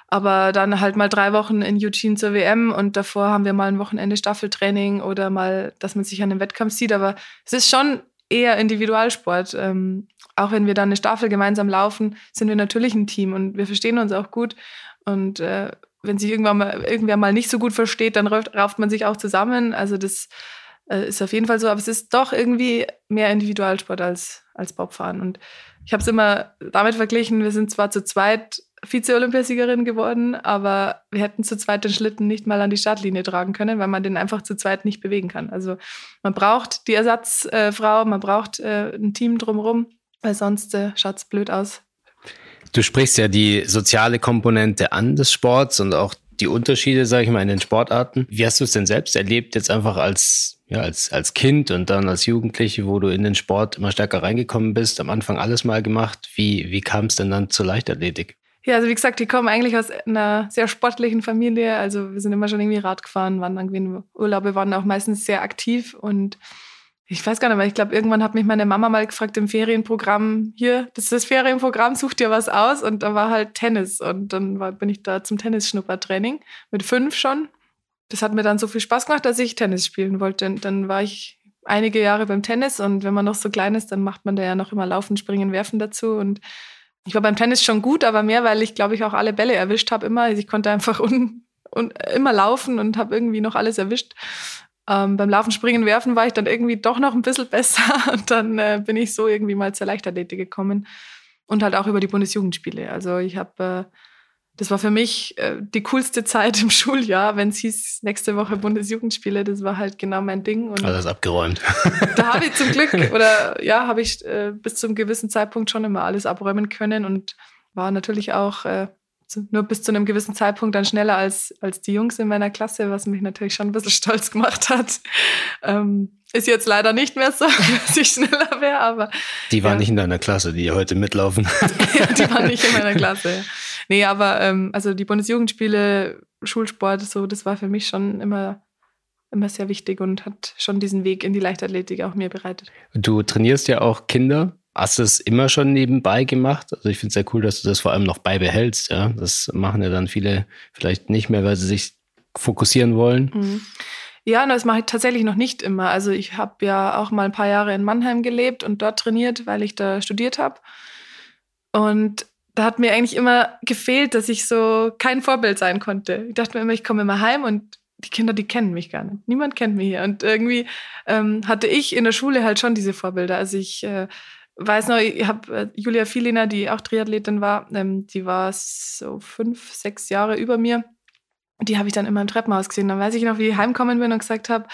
aber dann halt mal drei Wochen in Eugene zur WM und davor haben wir mal ein Wochenende Staffeltraining oder mal, dass man sich an einem Wettkampf sieht. Aber es ist schon eher Individualsport. Ähm, auch wenn wir dann eine Staffel gemeinsam laufen, sind wir natürlich ein Team und wir verstehen uns auch gut. Und äh, wenn sich irgendwann mal, irgendwer mal nicht so gut versteht, dann rauft, rauft man sich auch zusammen. Also das äh, ist auf jeden Fall so, aber es ist doch irgendwie mehr Individualsport als, als Bobfahren. Und ich habe es immer damit verglichen, wir sind zwar zu zweit Vize-Olympiasiegerin geworden, aber wir hätten zu zweit den Schlitten nicht mal an die Startlinie tragen können, weil man den einfach zu zweit nicht bewegen kann. Also man braucht die Ersatzfrau, man braucht äh, ein Team drumherum, weil sonst äh, schaut es blöd aus. Du sprichst ja die soziale Komponente an des Sports und auch die Unterschiede, sage ich mal, in den Sportarten. Wie hast du es denn selbst erlebt, jetzt einfach als, ja, als, als Kind und dann als Jugendliche, wo du in den Sport immer stärker reingekommen bist, am Anfang alles mal gemacht? Wie, wie kam es denn dann zur Leichtathletik? Ja, also wie gesagt, ich komme eigentlich aus einer sehr sportlichen Familie. Also wir sind immer schon irgendwie Rad gefahren, waren irgendwie in Urlaube, waren auch meistens sehr aktiv und ich weiß gar nicht, weil ich glaube, irgendwann hat mich meine Mama mal gefragt im Ferienprogramm, hier, das ist das Ferienprogramm, such dir was aus. Und da war halt Tennis. Und dann war, bin ich da zum Tennisschnuppertraining mit fünf schon. Das hat mir dann so viel Spaß gemacht, dass ich Tennis spielen wollte. Und dann war ich einige Jahre beim Tennis und wenn man noch so klein ist, dann macht man da ja noch immer Laufen, Springen, Werfen dazu. Und ich war beim Tennis schon gut, aber mehr, weil ich, glaube ich, auch alle Bälle erwischt habe immer. Also ich konnte einfach un, un, immer laufen und habe irgendwie noch alles erwischt. Ähm, beim Laufen, Springen, Werfen war ich dann irgendwie doch noch ein bisschen besser und dann äh, bin ich so irgendwie mal zur Leichtathletik gekommen und halt auch über die Bundesjugendspiele. Also ich habe, äh, das war für mich äh, die coolste Zeit im Schuljahr, wenn es hieß, nächste Woche Bundesjugendspiele, das war halt genau mein Ding. Und Alles abgeräumt. da habe ich zum Glück, oder ja, habe ich äh, bis zum gewissen Zeitpunkt schon immer alles abräumen können und war natürlich auch äh, nur bis zu einem gewissen Zeitpunkt dann schneller als, als die Jungs in meiner Klasse, was mich natürlich schon ein bisschen stolz gemacht hat. Ähm, ist jetzt leider nicht mehr so, dass ich schneller wäre, aber. Die waren ja. nicht in deiner Klasse, die heute mitlaufen. ja, die waren nicht in meiner Klasse. Ja. Nee, aber ähm, also die Bundesjugendspiele, Schulsport, so, das war für mich schon immer immer sehr wichtig und hat schon diesen Weg in die Leichtathletik auch mir bereitet. Du trainierst ja auch Kinder. Hast du es immer schon nebenbei gemacht? Also ich finde es sehr cool, dass du das vor allem noch beibehältst. Ja? Das machen ja dann viele vielleicht nicht mehr, weil sie sich fokussieren wollen. Mhm. Ja, das mache ich tatsächlich noch nicht immer. Also ich habe ja auch mal ein paar Jahre in Mannheim gelebt und dort trainiert, weil ich da studiert habe. Und da hat mir eigentlich immer gefehlt, dass ich so kein Vorbild sein konnte. Ich dachte mir immer, ich komme immer heim und die Kinder, die kennen mich gar nicht. Niemand kennt mich hier. Und irgendwie ähm, hatte ich in der Schule halt schon diese Vorbilder. Also ich äh, weiß noch, ich habe äh, Julia Fieliner, die auch Triathletin war, ähm, die war so fünf, sechs Jahre über mir. Die habe ich dann immer im Treppenhaus gesehen. Dann weiß ich noch, wie ich heimkommen bin und gesagt habe,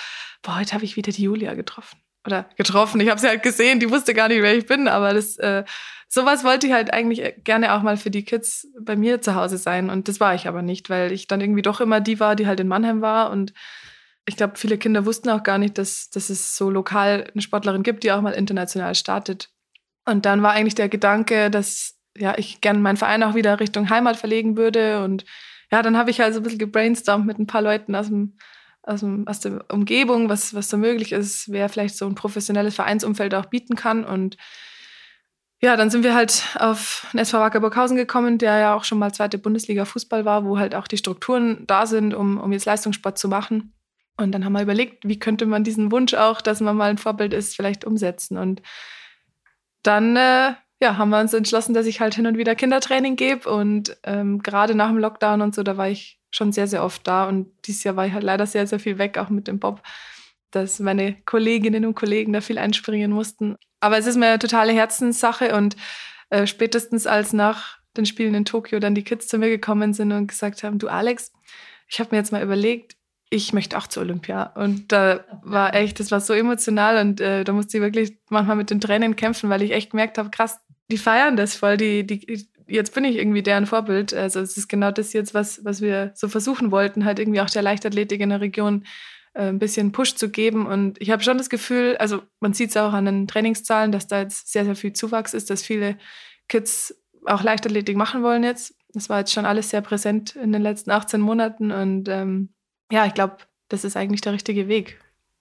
boah, heute habe ich wieder die Julia getroffen. Oder getroffen. Ich habe sie halt gesehen, die wusste gar nicht, wer ich bin, aber das, äh, sowas wollte ich halt eigentlich gerne auch mal für die Kids bei mir zu Hause sein. Und das war ich aber nicht, weil ich dann irgendwie doch immer die war, die halt in Mannheim war und ich glaube, viele Kinder wussten auch gar nicht, dass, dass es so lokal eine Sportlerin gibt, die auch mal international startet. Und dann war eigentlich der Gedanke, dass ja, ich gerne meinen Verein auch wieder Richtung Heimat verlegen würde. Und ja, dann habe ich halt so ein bisschen gebrainstormt mit ein paar Leuten aus dem, aus, dem, aus der Umgebung, was, was so möglich ist, wer vielleicht so ein professionelles Vereinsumfeld auch bieten kann. Und ja, dann sind wir halt auf den SV Wacker Burghausen gekommen, der ja auch schon mal zweite Bundesliga Fußball war, wo halt auch die Strukturen da sind, um, um jetzt Leistungssport zu machen. Und dann haben wir überlegt, wie könnte man diesen Wunsch auch, dass man mal ein Vorbild ist, vielleicht umsetzen. Und dann äh, ja, haben wir uns entschlossen, dass ich halt hin und wieder Kindertraining gebe. Und ähm, gerade nach dem Lockdown und so, da war ich schon sehr, sehr oft da. Und dieses Jahr war ich halt leider sehr, sehr viel weg, auch mit dem Bob, dass meine Kolleginnen und Kollegen da viel einspringen mussten. Aber es ist mir eine totale Herzenssache. Und äh, spätestens als nach den Spielen in Tokio dann die Kids zu mir gekommen sind und gesagt haben, du Alex, ich habe mir jetzt mal überlegt, ich möchte auch zur Olympia. Und da war echt, das war so emotional und äh, da musste ich wirklich manchmal mit den Tränen kämpfen, weil ich echt gemerkt habe, krass, die feiern das voll, die, die, jetzt bin ich irgendwie deren Vorbild. Also es ist genau das jetzt, was, was wir so versuchen wollten, halt irgendwie auch der Leichtathletik in der Region äh, ein bisschen Push zu geben. Und ich habe schon das Gefühl, also man sieht es auch an den Trainingszahlen, dass da jetzt sehr, sehr viel Zuwachs ist, dass viele Kids auch Leichtathletik machen wollen jetzt. Das war jetzt schon alles sehr präsent in den letzten 18 Monaten und ähm, ja, ich glaube, das ist eigentlich der richtige Weg.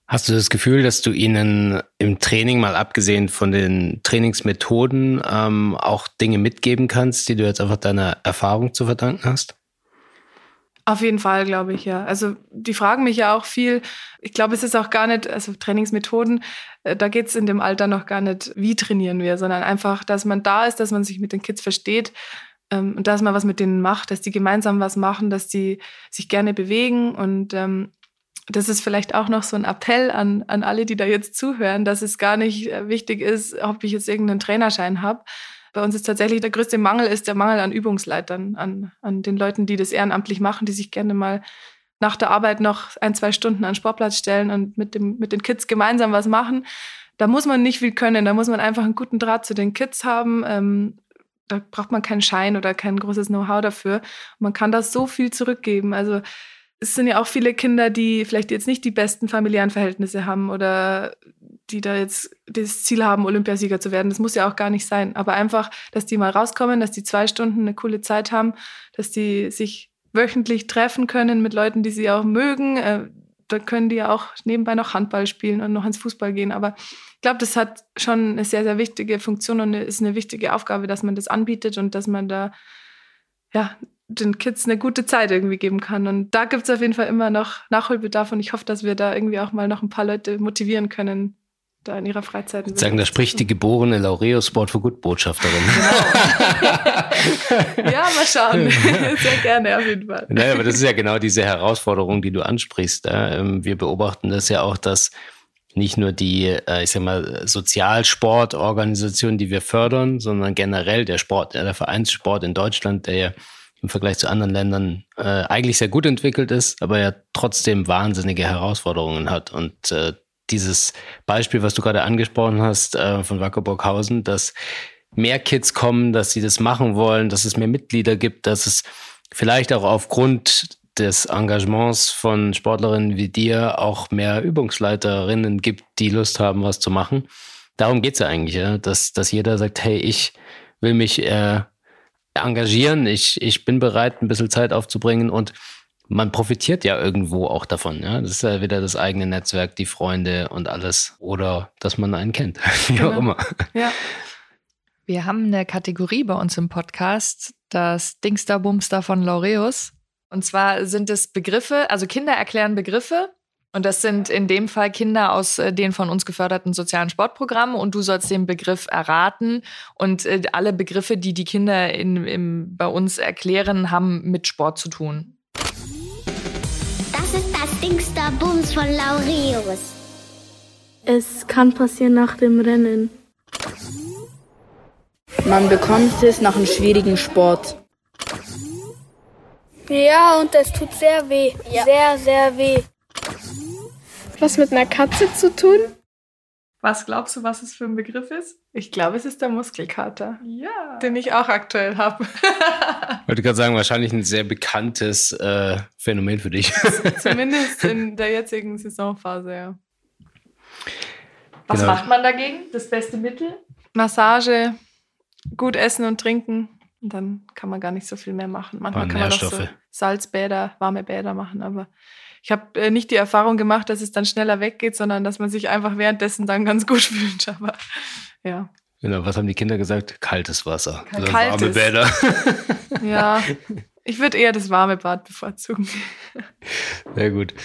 Hast du das Gefühl, dass du ihnen im Training, mal abgesehen von den Trainingsmethoden, ähm, auch Dinge mitgeben kannst, die du jetzt einfach deiner Erfahrung zu verdanken hast? Auf jeden Fall, glaube ich, ja. Also die fragen mich ja auch viel. Ich glaube, es ist auch gar nicht, also Trainingsmethoden, äh, da geht es in dem Alter noch gar nicht, wie trainieren wir, sondern einfach, dass man da ist, dass man sich mit den Kids versteht ähm, und dass man was mit denen macht, dass die gemeinsam was machen, dass die sich gerne bewegen. Und ähm, das ist vielleicht auch noch so ein Appell an, an alle, die da jetzt zuhören, dass es gar nicht äh, wichtig ist, ob ich jetzt irgendeinen Trainerschein habe. Bei uns ist tatsächlich der größte Mangel ist der Mangel an Übungsleitern, an, an den Leuten, die das ehrenamtlich machen, die sich gerne mal nach der Arbeit noch ein, zwei Stunden an den Sportplatz stellen und mit, dem, mit den Kids gemeinsam was machen. Da muss man nicht viel können, da muss man einfach einen guten Draht zu den Kids haben. Ähm, da braucht man keinen Schein oder kein großes Know-how dafür. man kann da so viel zurückgeben. Also es sind ja auch viele Kinder, die vielleicht jetzt nicht die besten familiären Verhältnisse haben oder die da jetzt das Ziel haben, Olympiasieger zu werden. Das muss ja auch gar nicht sein. Aber einfach, dass die mal rauskommen, dass die zwei Stunden eine coole Zeit haben, dass die sich wöchentlich treffen können mit Leuten, die sie auch mögen. Da können die ja auch nebenbei noch Handball spielen und noch ins Fußball gehen. Aber ich glaube, das hat schon eine sehr, sehr wichtige Funktion und ist eine wichtige Aufgabe, dass man das anbietet und dass man da ja, den Kids eine gute Zeit irgendwie geben kann. Und da gibt es auf jeden Fall immer noch Nachholbedarf und ich hoffe, dass wir da irgendwie auch mal noch ein paar Leute motivieren können, da in ihrer Freizeit. Ich sagen, da spricht die geborene Laureo Sport for Good Botschafterin. Genau. ja, mal schauen. Sehr gerne auf jeden Fall. Naja, aber das ist ja genau diese Herausforderung, die du ansprichst. Ähm, wir beobachten das ja auch, dass nicht nur die, äh, ich sag mal, Sozialsportorganisationen, die wir fördern, sondern generell der Sport, der Vereinssport in Deutschland, der ja im Vergleich zu anderen Ländern äh, eigentlich sehr gut entwickelt ist, aber ja trotzdem wahnsinnige Herausforderungen hat. Und äh, dieses Beispiel, was du gerade angesprochen hast äh, von Wackerburghausen, dass mehr Kids kommen, dass sie das machen wollen, dass es mehr Mitglieder gibt, dass es vielleicht auch aufgrund des Engagements von Sportlerinnen wie dir auch mehr Übungsleiterinnen gibt, die Lust haben, was zu machen. Darum geht's ja eigentlich, ja? Dass, dass jeder sagt, hey, ich will mich äh, engagieren, ich, ich bin bereit, ein bisschen Zeit aufzubringen und man profitiert ja irgendwo auch davon. Ja? Das ist ja wieder das eigene Netzwerk, die Freunde und alles. Oder dass man einen kennt, wie genau. auch immer. Ja. Wir haben eine Kategorie bei uns im Podcast, das Dingster Bumster von Laureus. Und zwar sind es Begriffe, also Kinder erklären Begriffe. Und das sind in dem Fall Kinder aus äh, den von uns geförderten sozialen Sportprogrammen. Und du sollst den Begriff erraten. Und äh, alle Begriffe, die die Kinder in, im, bei uns erklären, haben mit Sport zu tun. Von Laureus. Es kann passieren nach dem Rennen. Man bekommt es nach einem schwierigen Sport. Ja, und es tut sehr weh. Ja. Sehr, sehr weh. Was mit einer Katze zu tun? Was glaubst du, was es für ein Begriff ist? Ich glaube, es ist der Muskelkater. Ja. Den ich auch aktuell habe. ich wollte gerade sagen, wahrscheinlich ein sehr bekanntes äh, Phänomen für dich. Zumindest in der jetzigen Saisonphase, ja. Was genau. macht man dagegen? Das beste Mittel? Massage, gut essen und trinken. Und dann kann man gar nicht so viel mehr machen. Manchmal kann man auch so Salzbäder, warme Bäder machen, aber ich habe äh, nicht die Erfahrung gemacht, dass es dann schneller weggeht, sondern dass man sich einfach währenddessen dann ganz gut fühlt. Aber ja. Genau, was haben die Kinder gesagt? Kaltes Wasser. Kaltes. Warme Bäder. ja, ich würde eher das warme Bad bevorzugen. Sehr gut.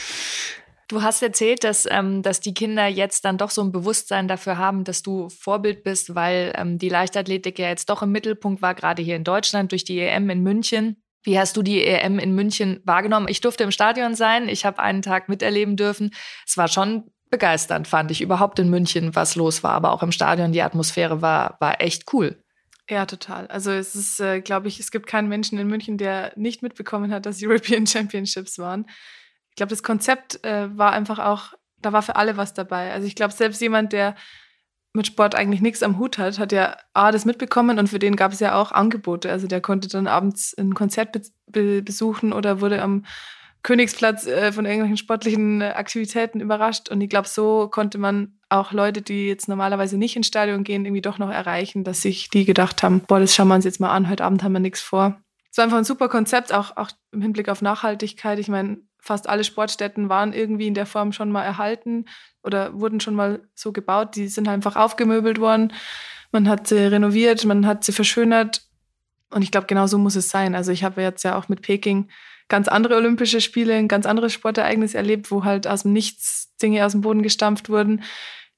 Du hast erzählt, dass, ähm, dass die Kinder jetzt dann doch so ein Bewusstsein dafür haben, dass du Vorbild bist, weil ähm, die Leichtathletik ja jetzt doch im Mittelpunkt war, gerade hier in Deutschland durch die EM in München. Wie hast du die EM in München wahrgenommen? Ich durfte im Stadion sein. Ich habe einen Tag miterleben dürfen. Es war schon begeisternd, fand ich überhaupt in München, was los war. Aber auch im Stadion, die Atmosphäre war, war echt cool. Ja, total. Also es ist, äh, glaube ich, es gibt keinen Menschen in München, der nicht mitbekommen hat, dass European Championships waren. Ich glaube, das Konzept äh, war einfach auch, da war für alle was dabei. Also ich glaube, selbst jemand, der mit Sport eigentlich nichts am Hut hat, hat ja A, das mitbekommen und für den gab es ja auch Angebote. Also der konnte dann abends ein Konzert be be besuchen oder wurde am Königsplatz äh, von irgendwelchen sportlichen Aktivitäten überrascht. Und ich glaube, so konnte man auch Leute, die jetzt normalerweise nicht ins Stadion gehen, irgendwie doch noch erreichen, dass sich die gedacht haben, boah, das schauen wir uns jetzt mal an, heute Abend haben wir nichts vor. Es war einfach ein super Konzept, auch, auch im Hinblick auf Nachhaltigkeit. Ich meine, fast alle Sportstätten waren irgendwie in der Form schon mal erhalten oder wurden schon mal so gebaut. Die sind einfach aufgemöbelt worden. Man hat sie renoviert, man hat sie verschönert. Und ich glaube, genau so muss es sein. Also ich habe jetzt ja auch mit Peking ganz andere Olympische Spiele, ein ganz anderes Sportereignis erlebt, wo halt aus dem Nichts Dinge aus dem Boden gestampft wurden,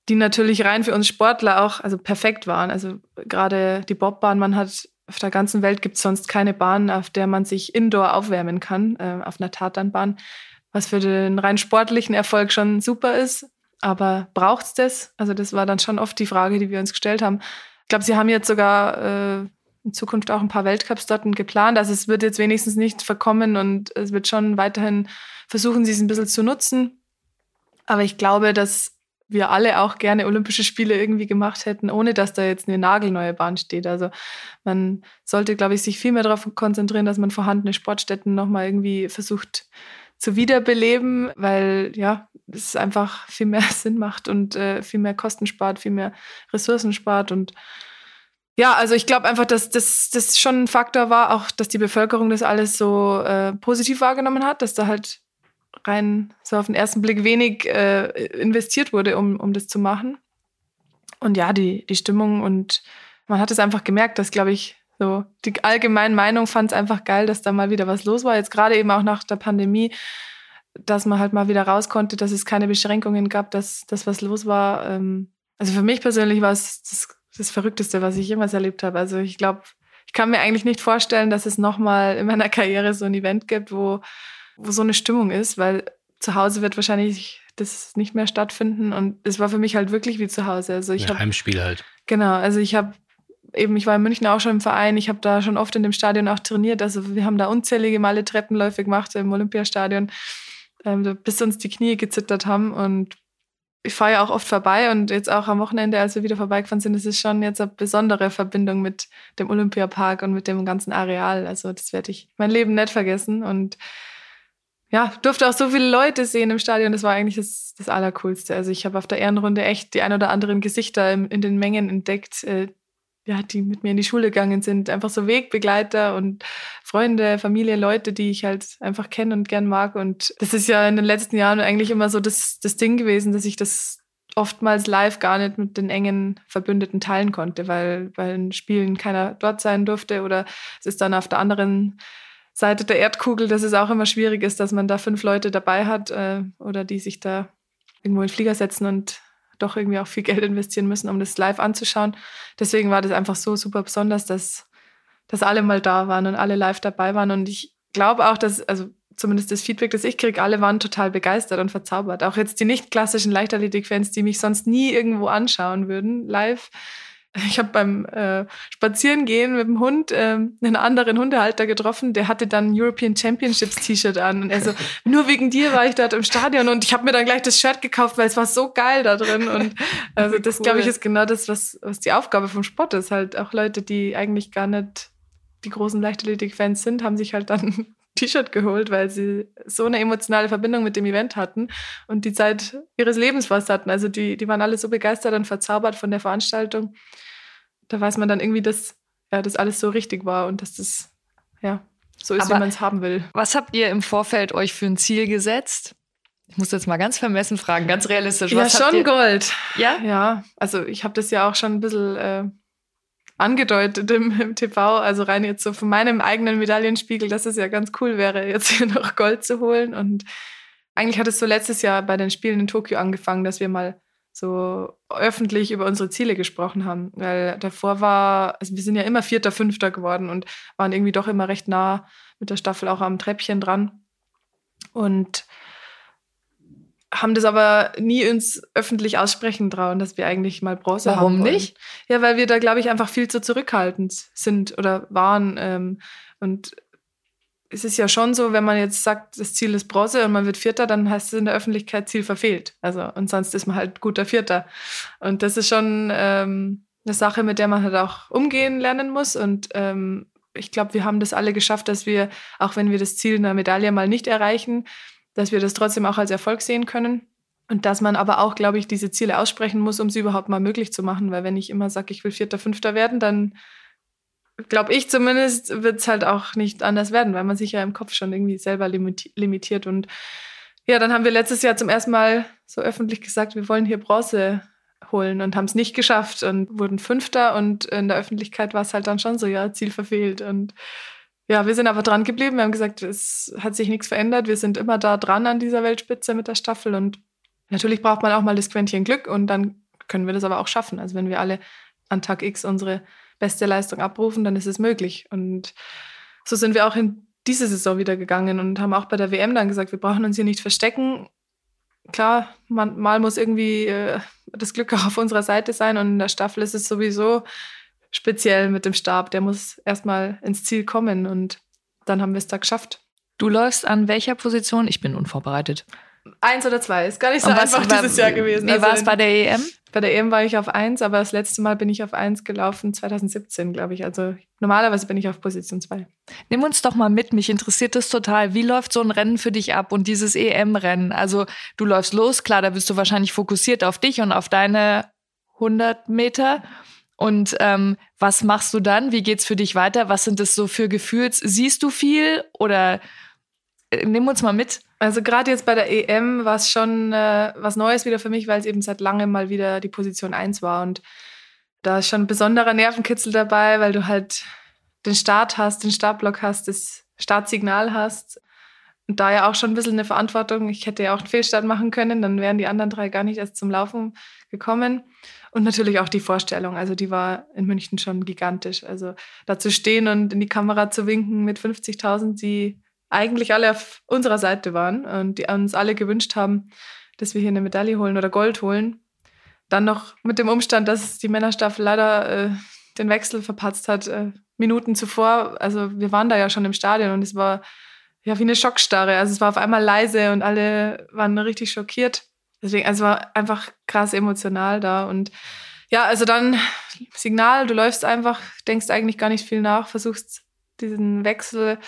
die natürlich rein für uns Sportler auch also perfekt waren. Also gerade die Bobbahn, man hat auf der ganzen Welt gibt es sonst keine Bahn, auf der man sich indoor aufwärmen kann, äh, auf einer Tatanbahn, was für den rein sportlichen Erfolg schon super ist. Aber braucht es das? Also das war dann schon oft die Frage, die wir uns gestellt haben. Ich glaube, sie haben jetzt sogar äh, in Zukunft auch ein paar Weltcups dort geplant. Also es wird jetzt wenigstens nicht verkommen und es wird schon weiterhin versuchen, sie es ein bisschen zu nutzen. Aber ich glaube, dass wir alle auch gerne Olympische Spiele irgendwie gemacht hätten, ohne dass da jetzt eine nagelneue Bahn steht. Also man sollte, glaube ich, sich viel mehr darauf konzentrieren, dass man vorhandene Sportstätten nochmal irgendwie versucht zu wiederbeleben, weil ja, es einfach viel mehr Sinn macht und äh, viel mehr Kosten spart, viel mehr Ressourcen spart und ja, also ich glaube einfach, dass das, schon ein Faktor war, auch dass die Bevölkerung das alles so äh, positiv wahrgenommen hat, dass da halt rein so auf den ersten Blick wenig äh, investiert wurde, um, um das zu machen. Und ja, die, die Stimmung und man hat es einfach gemerkt, dass, glaube ich, so die allgemeine Meinung fand es einfach geil, dass da mal wieder was los war. Jetzt gerade eben auch nach der Pandemie, dass man halt mal wieder raus konnte, dass es keine Beschränkungen gab, dass das was los war. Ähm, also für mich persönlich war es das, das Verrückteste, was ich jemals erlebt habe. Also ich glaube, ich kann mir eigentlich nicht vorstellen, dass es nochmal in meiner Karriere so ein Event gibt, wo wo so eine Stimmung ist, weil zu Hause wird wahrscheinlich das nicht mehr stattfinden und es war für mich halt wirklich wie zu Hause. Also ich ja, hab, Heimspiel halt. Genau, also ich habe eben, ich war in München auch schon im Verein, ich habe da schon oft in dem Stadion auch trainiert, also wir haben da unzählige Male Treppenläufe gemacht im Olympiastadion, ähm, bis uns die Knie gezittert haben und ich fahre ja auch oft vorbei und jetzt auch am Wochenende, als wir wieder vorbeigefahren sind, ist es schon jetzt eine besondere Verbindung mit dem Olympiapark und mit dem ganzen Areal. Also das werde ich mein Leben nicht vergessen und ja, durfte auch so viele Leute sehen im Stadion. Das war eigentlich das, das Allercoolste. Also ich habe auf der Ehrenrunde echt die ein oder anderen Gesichter in, in den Mengen entdeckt, äh, ja, die mit mir in die Schule gegangen sind. Einfach so Wegbegleiter und Freunde, Familie, Leute, die ich halt einfach kenne und gern mag. Und das ist ja in den letzten Jahren eigentlich immer so das, das Ding gewesen, dass ich das oftmals live gar nicht mit den engen Verbündeten teilen konnte, weil weil in Spielen keiner dort sein durfte oder es ist dann auf der anderen Seite der Erdkugel, dass es auch immer schwierig ist, dass man da fünf Leute dabei hat äh, oder die sich da irgendwo in den Flieger setzen und doch irgendwie auch viel Geld investieren müssen, um das live anzuschauen. Deswegen war das einfach so super besonders, dass, dass alle mal da waren und alle live dabei waren. Und ich glaube auch, dass, also zumindest das Feedback, das ich kriege, alle waren total begeistert und verzaubert. Auch jetzt die nicht klassischen Leichtathletik-Fans, die mich sonst nie irgendwo anschauen würden, live ich habe beim äh, Spazierengehen mit dem Hund äh, einen anderen Hundehalter getroffen, der hatte dann ein European Championships T-Shirt an und er so, nur wegen dir war ich dort im Stadion. Und ich habe mir dann gleich das Shirt gekauft, weil es war so geil da drin. Und also das cool. glaube ich ist genau das, was, was die Aufgabe vom Sport ist, halt auch Leute, die eigentlich gar nicht die großen Leichtathletik-Fans sind, haben sich halt dann T-Shirt geholt, weil sie so eine emotionale Verbindung mit dem Event hatten und die Zeit ihres Lebens fast hatten. Also die, die waren alle so begeistert und verzaubert von der Veranstaltung. Da weiß man dann irgendwie, dass ja, das alles so richtig war und dass das ja so ist, Aber wie man es haben will. Was habt ihr im Vorfeld euch für ein Ziel gesetzt? Ich muss jetzt mal ganz vermessen fragen, ganz realistisch. Was ja, schon Gold. Ja? Ja, also ich habe das ja auch schon ein bisschen äh, angedeutet im, im, TV, also rein jetzt so von meinem eigenen Medaillenspiegel, dass es ja ganz cool wäre, jetzt hier noch Gold zu holen. Und eigentlich hat es so letztes Jahr bei den Spielen in Tokio angefangen, dass wir mal so öffentlich über unsere Ziele gesprochen haben. Weil davor war, also wir sind ja immer Vierter, Fünfter geworden und waren irgendwie doch immer recht nah mit der Staffel auch am Treppchen dran. Und haben das aber nie uns öffentlich aussprechen trauen, dass wir eigentlich mal Bronze Warum haben. Warum nicht? Ja, weil wir da, glaube ich, einfach viel zu zurückhaltend sind oder waren. Ähm, und es ist ja schon so, wenn man jetzt sagt, das Ziel ist Bronze und man wird Vierter, dann heißt es in der Öffentlichkeit Ziel verfehlt. Also und sonst ist man halt guter Vierter. Und das ist schon ähm, eine Sache, mit der man halt auch umgehen lernen muss. Und ähm, ich glaube, wir haben das alle geschafft, dass wir, auch wenn wir das Ziel einer Medaille mal nicht erreichen, dass wir das trotzdem auch als Erfolg sehen können. Und dass man aber auch, glaube ich, diese Ziele aussprechen muss, um sie überhaupt mal möglich zu machen. Weil wenn ich immer sage, ich will Vierter, Fünfter werden, dann glaube ich zumindest, wird es halt auch nicht anders werden, weil man sich ja im Kopf schon irgendwie selber limitiert. Und ja, dann haben wir letztes Jahr zum ersten Mal so öffentlich gesagt, wir wollen hier Bronze holen und haben es nicht geschafft und wurden Fünfter. Und in der Öffentlichkeit war es halt dann schon so, ja, Ziel verfehlt. Und ja, wir sind aber dran geblieben. Wir haben gesagt, es hat sich nichts verändert. Wir sind immer da dran an dieser Weltspitze mit der Staffel. Und natürlich braucht man auch mal das Quäntchen Glück und dann können wir das aber auch schaffen. Also wenn wir alle an Tag X unsere beste Leistung abrufen, dann ist es möglich. Und so sind wir auch in diese Saison wieder gegangen und haben auch bei der WM dann gesagt, wir brauchen uns hier nicht verstecken. Klar, man, mal muss irgendwie äh, das Glück auch auf unserer Seite sein und in der Staffel ist es sowieso speziell mit dem Stab. Der muss erstmal ins Ziel kommen und dann haben wir es da geschafft. Du läufst an welcher Position? Ich bin unvorbereitet. Eins oder zwei, ist gar nicht so was, einfach war, dieses Jahr gewesen. Wie also war es bei der EM? Bei der EM war ich auf eins, aber das letzte Mal bin ich auf eins gelaufen, 2017, glaube ich. Also normalerweise bin ich auf Position zwei. Nimm uns doch mal mit, mich interessiert das total. Wie läuft so ein Rennen für dich ab und dieses EM-Rennen? Also du läufst los, klar, da bist du wahrscheinlich fokussiert auf dich und auf deine 100 Meter. Und ähm, was machst du dann? Wie geht's für dich weiter? Was sind das so für Gefühls? Siehst du viel oder äh, nimm uns mal mit? Also gerade jetzt bei der EM war es schon äh, was Neues wieder für mich, weil es eben seit langem mal wieder die Position 1 war. Und da ist schon ein besonderer Nervenkitzel dabei, weil du halt den Start hast, den Startblock hast, das Startsignal hast. Und da ja auch schon ein bisschen eine Verantwortung. Ich hätte ja auch einen Fehlstart machen können, dann wären die anderen drei gar nicht erst zum Laufen gekommen. Und natürlich auch die Vorstellung. Also die war in München schon gigantisch. Also da zu stehen und in die Kamera zu winken mit 50.000, die eigentlich alle auf unserer Seite waren und die uns alle gewünscht haben, dass wir hier eine Medaille holen oder Gold holen. Dann noch mit dem Umstand, dass die Männerstaffel leider äh, den Wechsel verpatzt hat, äh, Minuten zuvor. Also wir waren da ja schon im Stadion und es war ja wie eine Schockstarre. Also es war auf einmal leise und alle waren richtig schockiert. Deswegen, also war einfach krass emotional da und ja, also dann Signal, du läufst einfach, denkst eigentlich gar nicht viel nach, versuchst diesen Wechsel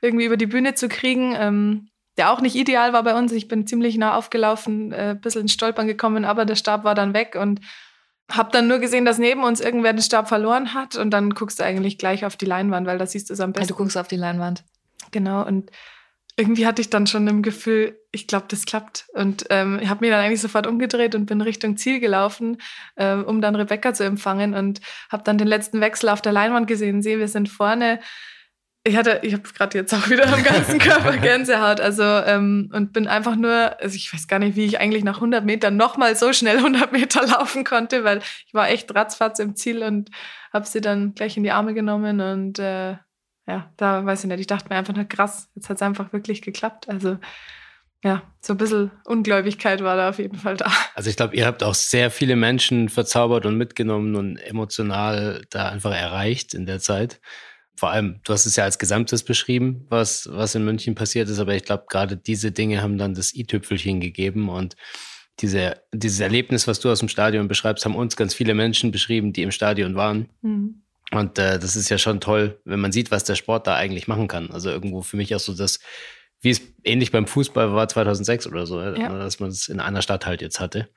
irgendwie über die Bühne zu kriegen. Ähm, der auch nicht ideal war bei uns. Ich bin ziemlich nah aufgelaufen, äh, ein bisschen ins Stolpern gekommen, aber der Stab war dann weg und habe dann nur gesehen, dass neben uns irgendwer den Stab verloren hat und dann guckst du eigentlich gleich auf die Leinwand, weil da siehst du es am besten. Ja, du guckst auf die Leinwand. Genau und irgendwie hatte ich dann schon im Gefühl, ich glaube, das klappt. Und ähm, ich habe mich dann eigentlich sofort umgedreht und bin Richtung Ziel gelaufen, ähm, um dann Rebecca zu empfangen und habe dann den letzten Wechsel auf der Leinwand gesehen. Sehe, wir sind vorne ich hatte, ich habe gerade jetzt auch wieder am ganzen Körper Gänsehaut, also ähm, und bin einfach nur, also ich weiß gar nicht, wie ich eigentlich nach 100 Metern nochmal so schnell 100 Meter laufen konnte, weil ich war echt ratzfatz im Ziel und habe sie dann gleich in die Arme genommen und äh, ja, da weiß ich nicht, ich dachte mir einfach nur krass, jetzt hat es einfach wirklich geklappt, also ja, so ein bisschen Ungläubigkeit war da auf jeden Fall da. Also ich glaube, ihr habt auch sehr viele Menschen verzaubert und mitgenommen und emotional da einfach erreicht in der Zeit vor allem, du hast es ja als Gesamtes beschrieben, was, was in München passiert ist, aber ich glaube, gerade diese Dinge haben dann das i-Tüpfelchen gegeben und diese, dieses Erlebnis, was du aus dem Stadion beschreibst, haben uns ganz viele Menschen beschrieben, die im Stadion waren. Mhm. Und äh, das ist ja schon toll, wenn man sieht, was der Sport da eigentlich machen kann. Also irgendwo für mich auch so das, wie es ähnlich beim Fußball war 2006 oder so, ja. dass man es in einer Stadt halt jetzt hatte.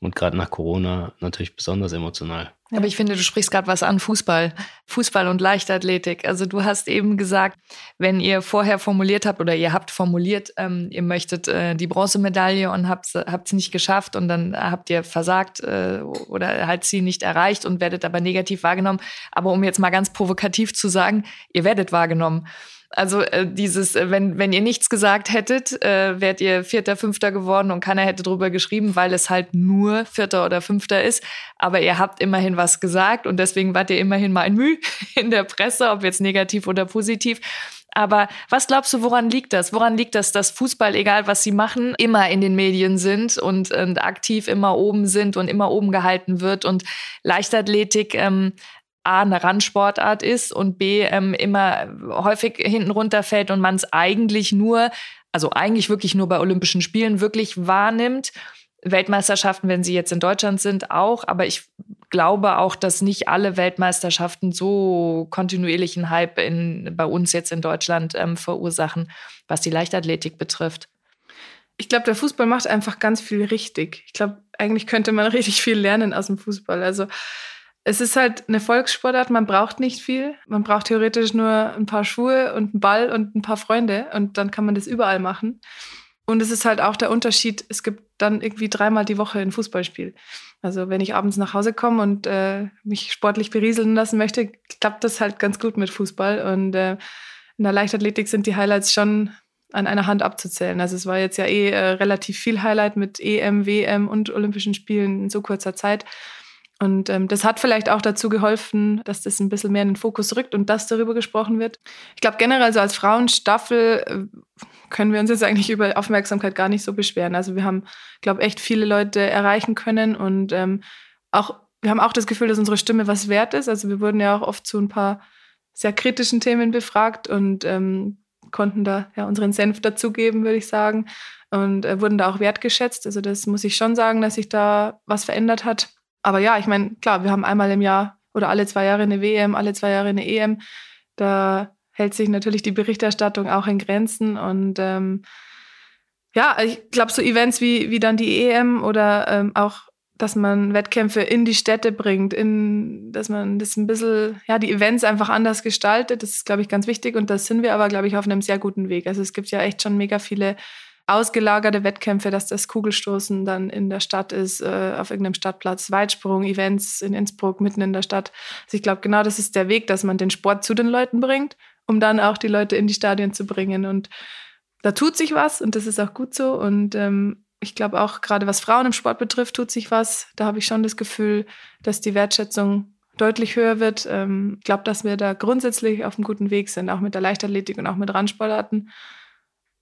Und gerade nach Corona natürlich besonders emotional. Aber ich finde, du sprichst gerade was an, Fußball. Fußball und Leichtathletik. Also du hast eben gesagt, wenn ihr vorher formuliert habt oder ihr habt formuliert, ähm, ihr möchtet äh, die Bronzemedaille und habt es nicht geschafft und dann habt ihr versagt äh, oder halt sie nicht erreicht und werdet aber negativ wahrgenommen. Aber um jetzt mal ganz provokativ zu sagen, ihr werdet wahrgenommen. Also äh, dieses, äh, wenn, wenn ihr nichts gesagt hättet, äh, wärt ihr Vierter, Fünfter geworden und keiner hätte drüber geschrieben, weil es halt nur Vierter oder Fünfter ist. Aber ihr habt immerhin was gesagt und deswegen wart ihr immerhin mal ein Mühe in der Presse, ob jetzt negativ oder positiv. Aber was glaubst du, woran liegt das? Woran liegt das, dass Fußball, egal was sie machen, immer in den Medien sind und, und aktiv immer oben sind und immer oben gehalten wird und Leichtathletik ähm, A, eine Randsportart ist und B, ähm, immer häufig hinten runterfällt und man es eigentlich nur, also eigentlich wirklich nur bei Olympischen Spielen wirklich wahrnimmt. Weltmeisterschaften, wenn sie jetzt in Deutschland sind, auch. Aber ich glaube auch, dass nicht alle Weltmeisterschaften so kontinuierlichen Hype in, bei uns jetzt in Deutschland ähm, verursachen, was die Leichtathletik betrifft. Ich glaube, der Fußball macht einfach ganz viel richtig. Ich glaube, eigentlich könnte man richtig viel lernen aus dem Fußball. Also es ist halt eine Volkssportart, man braucht nicht viel. Man braucht theoretisch nur ein paar Schuhe und einen Ball und ein paar Freunde und dann kann man das überall machen. Und es ist halt auch der Unterschied, es gibt dann irgendwie dreimal die Woche ein Fußballspiel. Also wenn ich abends nach Hause komme und äh, mich sportlich berieseln lassen möchte, klappt das halt ganz gut mit Fußball. Und äh, in der Leichtathletik sind die Highlights schon an einer Hand abzuzählen. Also es war jetzt ja eh äh, relativ viel Highlight mit EM, WM und Olympischen Spielen in so kurzer Zeit. Und ähm, das hat vielleicht auch dazu geholfen, dass das ein bisschen mehr in den Fokus rückt und dass darüber gesprochen wird. Ich glaube generell so als Frauenstaffel äh, können wir uns jetzt eigentlich über Aufmerksamkeit gar nicht so beschweren. Also wir haben, glaube echt viele Leute erreichen können und ähm, auch wir haben auch das Gefühl, dass unsere Stimme was wert ist. Also wir wurden ja auch oft zu ein paar sehr kritischen Themen befragt und ähm, konnten da ja unseren Senf dazugeben, würde ich sagen. Und äh, wurden da auch wertgeschätzt. Also das muss ich schon sagen, dass sich da was verändert hat. Aber ja, ich meine, klar, wir haben einmal im Jahr oder alle zwei Jahre eine WM, alle zwei Jahre eine EM. Da hält sich natürlich die Berichterstattung auch in Grenzen. Und ähm, ja, ich glaube, so Events wie, wie dann die EM oder ähm, auch, dass man Wettkämpfe in die Städte bringt, in, dass man das ein bisschen, ja, die Events einfach anders gestaltet, das ist, glaube ich, ganz wichtig. Und da sind wir aber, glaube ich, auf einem sehr guten Weg. Also es gibt ja echt schon mega viele ausgelagerte Wettkämpfe, dass das Kugelstoßen dann in der Stadt ist, äh, auf irgendeinem Stadtplatz, Weitsprung, Events in Innsbruck, mitten in der Stadt. Also ich glaube, genau das ist der Weg, dass man den Sport zu den Leuten bringt, um dann auch die Leute in die Stadien zu bringen. Und da tut sich was und das ist auch gut so. Und ähm, ich glaube auch, gerade was Frauen im Sport betrifft, tut sich was. Da habe ich schon das Gefühl, dass die Wertschätzung deutlich höher wird. Ähm, ich glaube, dass wir da grundsätzlich auf einem guten Weg sind, auch mit der Leichtathletik und auch mit Randsportarten.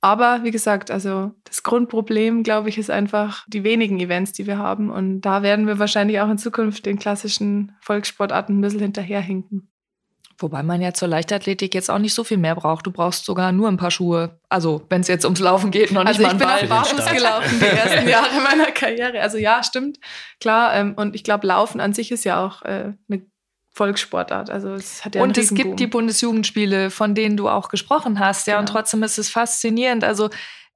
Aber wie gesagt, also das Grundproblem, glaube ich, ist einfach die wenigen Events, die wir haben. Und da werden wir wahrscheinlich auch in Zukunft den klassischen Volkssportarten ein bisschen hinterherhinken. Wobei man ja zur Leichtathletik jetzt auch nicht so viel mehr braucht. Du brauchst sogar nur ein paar Schuhe. Also, wenn es jetzt ums Laufen geht, noch nicht also mal ich bin auch barfuß gelaufen die ersten Jahre meiner Karriere. Also ja, stimmt, klar. Ähm, und ich glaube, Laufen an sich ist ja auch äh, eine Volkssportart. Also es hat ja Und es gibt die Bundesjugendspiele, von denen du auch gesprochen hast, ja, genau. und trotzdem ist es faszinierend. Also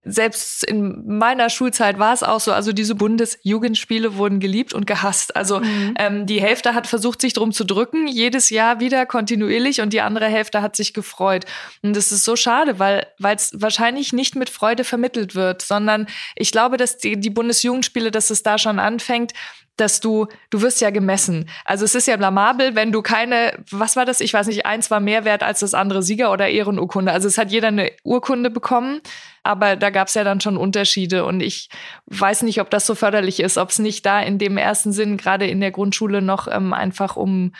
selbst in meiner Schulzeit war es auch so, also diese Bundesjugendspiele wurden geliebt und gehasst. Also mhm. ähm, die Hälfte hat versucht, sich drum zu drücken, jedes Jahr wieder kontinuierlich und die andere Hälfte hat sich gefreut. Und das ist so schade, weil es wahrscheinlich nicht mit Freude vermittelt wird, sondern ich glaube, dass die, die Bundesjugendspiele, dass es da schon anfängt, dass du, du wirst ja gemessen. Also es ist ja blamabel, wenn du keine, was war das? Ich weiß nicht, eins war mehr wert als das andere Sieger oder Ehrenurkunde. Also es hat jeder eine Urkunde bekommen, aber da gab es ja dann schon Unterschiede und ich weiß nicht, ob das so förderlich ist, ob es nicht da in dem ersten Sinn gerade in der Grundschule noch ähm, einfach um,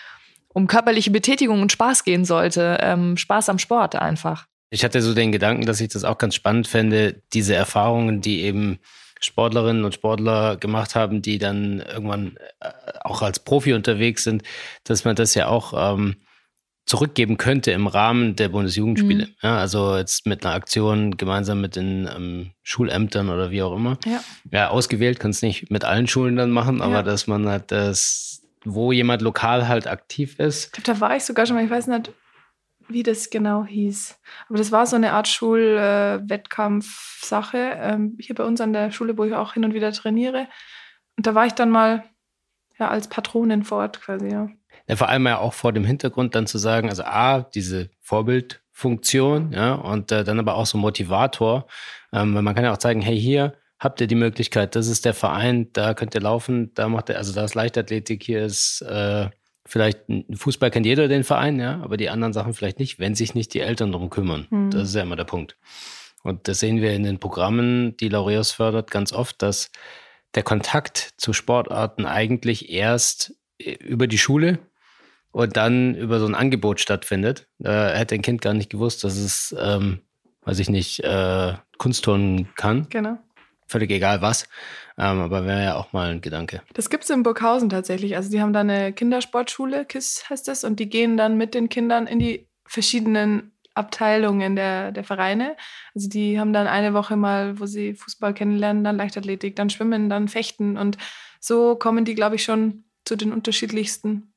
um körperliche Betätigung und Spaß gehen sollte. Ähm, Spaß am Sport einfach. Ich hatte so den Gedanken, dass ich das auch ganz spannend fände, diese Erfahrungen, die eben Sportlerinnen und Sportler gemacht haben, die dann irgendwann äh, auch als Profi unterwegs sind, dass man das ja auch ähm, zurückgeben könnte im Rahmen der Bundesjugendspiele. Mhm. Ja, also jetzt mit einer Aktion gemeinsam mit den ähm, Schulämtern oder wie auch immer. Ja, ja ausgewählt kann es nicht mit allen Schulen dann machen, aber ja. dass man halt das, wo jemand lokal halt aktiv ist. Ich glaube, da war ich sogar schon mal, ich weiß nicht, wie das genau hieß. Aber das war so eine Art Schulwettkampfsache äh, ähm, hier bei uns an der Schule, wo ich auch hin und wieder trainiere. Und da war ich dann mal ja, als Patronin vor Ort quasi, ja. ja. Vor allem ja auch vor dem Hintergrund dann zu sagen, also A, diese Vorbildfunktion, ja, und äh, dann aber auch so Motivator. Ähm, weil man kann ja auch zeigen, hey, hier habt ihr die Möglichkeit, das ist der Verein, da könnt ihr laufen, da macht ihr, also da ist Leichtathletik, hier ist äh, vielleicht Fußball kennt jeder den Verein, ja, aber die anderen Sachen vielleicht nicht, wenn sich nicht die Eltern darum kümmern. Mhm. Das ist ja immer der Punkt. Und das sehen wir in den Programmen, die Laureus fördert, ganz oft, dass der Kontakt zu Sportarten eigentlich erst äh, über die Schule und dann über so ein Angebot stattfindet. Da hätte ein Kind gar nicht gewusst, dass es, ähm, weiß ich nicht, äh, Kunstturnen kann. Genau. Völlig egal was. Ähm, aber wäre ja auch mal ein Gedanke. Das gibt es in Burghausen tatsächlich. Also die haben da eine Kindersportschule, KISS heißt das, und die gehen dann mit den Kindern in die verschiedenen Abteilungen der, der Vereine. Also die haben dann eine Woche mal, wo sie Fußball kennenlernen, dann Leichtathletik, dann Schwimmen, dann Fechten und so kommen die, glaube ich, schon zu den unterschiedlichsten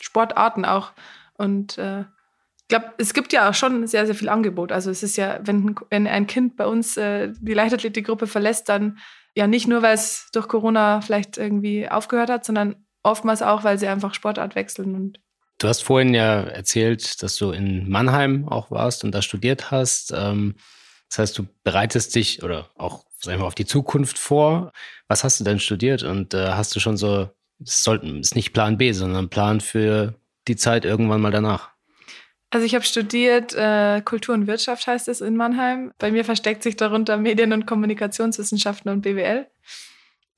Sportarten auch. Und äh, ich glaube, es gibt ja auch schon sehr, sehr viel Angebot. Also es ist ja, wenn, wenn ein Kind bei uns äh, die Leichtathletikgruppe verlässt, dann ja nicht nur, weil es durch Corona vielleicht irgendwie aufgehört hat, sondern oftmals auch, weil sie einfach Sportart wechseln. Und du hast vorhin ja erzählt, dass du in Mannheim auch warst und da studiert hast. Ähm, das heißt, du bereitest dich oder auch sagen wir, auf die Zukunft vor. Was hast du denn studiert und äh, hast du schon so, es ist nicht Plan B, sondern Plan für die Zeit irgendwann mal danach? Also ich habe studiert äh, Kultur und Wirtschaft heißt es in Mannheim. Bei mir versteckt sich darunter Medien- und Kommunikationswissenschaften und BWL.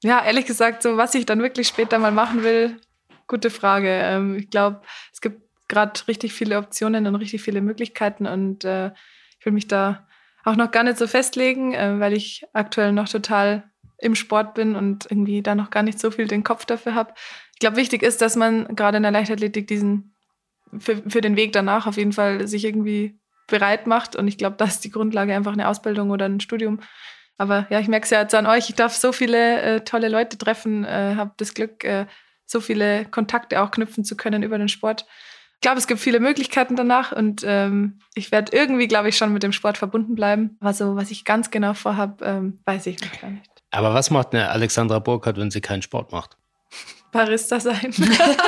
Ja, ehrlich gesagt, so was ich dann wirklich später mal machen will, gute Frage. Ähm, ich glaube, es gibt gerade richtig viele Optionen und richtig viele Möglichkeiten und äh, ich will mich da auch noch gar nicht so festlegen, äh, weil ich aktuell noch total im Sport bin und irgendwie da noch gar nicht so viel den Kopf dafür habe. Ich glaube, wichtig ist, dass man gerade in der Leichtathletik diesen für, für den Weg danach auf jeden Fall sich irgendwie bereit macht. Und ich glaube, das ist die Grundlage einfach eine Ausbildung oder ein Studium. Aber ja, ich merke es ja jetzt an euch. Ich darf so viele äh, tolle Leute treffen, äh, habe das Glück, äh, so viele Kontakte auch knüpfen zu können über den Sport. Ich glaube, es gibt viele Möglichkeiten danach und ähm, ich werde irgendwie, glaube ich, schon mit dem Sport verbunden bleiben. Also, was ich ganz genau vorhabe, ähm, weiß ich noch gar nicht. Aber was macht eine Alexandra Burkhardt, wenn sie keinen Sport macht? Barista sein.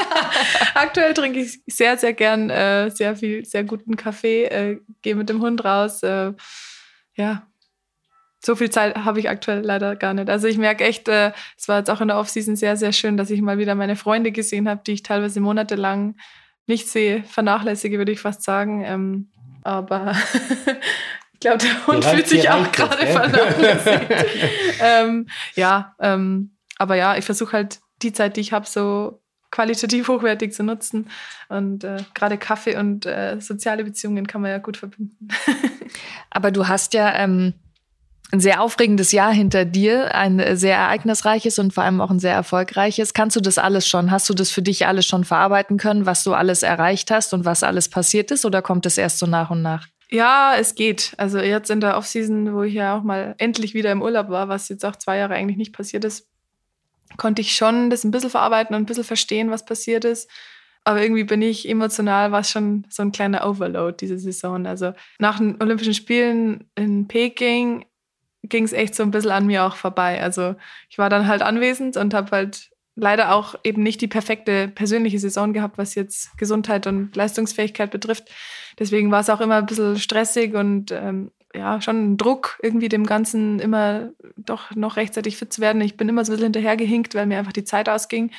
Aktuell trinke ich sehr, sehr gern äh, sehr viel, sehr guten Kaffee, äh, gehe mit dem Hund raus. Äh, ja, so viel Zeit habe ich aktuell leider gar nicht. Also ich merke echt, äh, es war jetzt auch in der Offseason sehr, sehr schön, dass ich mal wieder meine Freunde gesehen habe, die ich teilweise monatelang nicht sehe, vernachlässige, würde ich fast sagen. Ähm, aber ich glaube, der Hund ja, fühlt sich auch gerade vernachlässigt. ähm, ja, ähm, aber ja, ich versuche halt die Zeit, die ich habe, so qualitativ hochwertig zu nutzen. Und äh, gerade Kaffee und äh, soziale Beziehungen kann man ja gut verbinden. Aber du hast ja ähm, ein sehr aufregendes Jahr hinter dir, ein sehr ereignisreiches und vor allem auch ein sehr erfolgreiches. Kannst du das alles schon? Hast du das für dich alles schon verarbeiten können, was du alles erreicht hast und was alles passiert ist? Oder kommt es erst so nach und nach? Ja, es geht. Also jetzt in der Offseason, wo ich ja auch mal endlich wieder im Urlaub war, was jetzt auch zwei Jahre eigentlich nicht passiert ist, konnte ich schon das ein bisschen verarbeiten und ein bisschen verstehen, was passiert ist. Aber irgendwie bin ich emotional, war es schon so ein kleiner Overload diese Saison. Also nach den Olympischen Spielen in Peking ging es echt so ein bisschen an mir auch vorbei. Also ich war dann halt anwesend und habe halt leider auch eben nicht die perfekte persönliche Saison gehabt, was jetzt Gesundheit und Leistungsfähigkeit betrifft. Deswegen war es auch immer ein bisschen stressig und ähm, ja, schon Druck, irgendwie dem Ganzen immer doch noch rechtzeitig fit zu werden. Ich bin immer so ein bisschen hinterhergehinkt, weil mir einfach die Zeit ausging.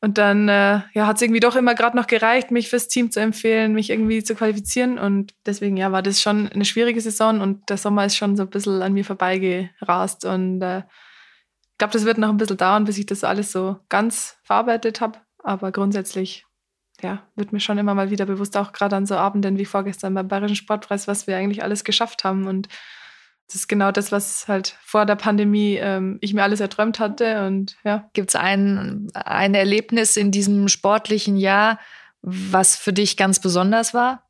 Und dann äh, ja, hat es irgendwie doch immer gerade noch gereicht, mich fürs Team zu empfehlen, mich irgendwie zu qualifizieren. Und deswegen ja, war das schon eine schwierige Saison und der Sommer ist schon so ein bisschen an mir vorbeigerast. Und äh, ich glaube, das wird noch ein bisschen dauern, bis ich das alles so ganz verarbeitet habe. Aber grundsätzlich ja, wird mir schon immer mal wieder bewusst, auch gerade an so Abenden wie vorgestern beim Bayerischen Sportpreis, was wir eigentlich alles geschafft haben. Und das ist genau das, was halt vor der Pandemie ähm, ich mir alles erträumt hatte. Und ja. Gibt es ein, ein Erlebnis in diesem sportlichen Jahr, was für dich ganz besonders war?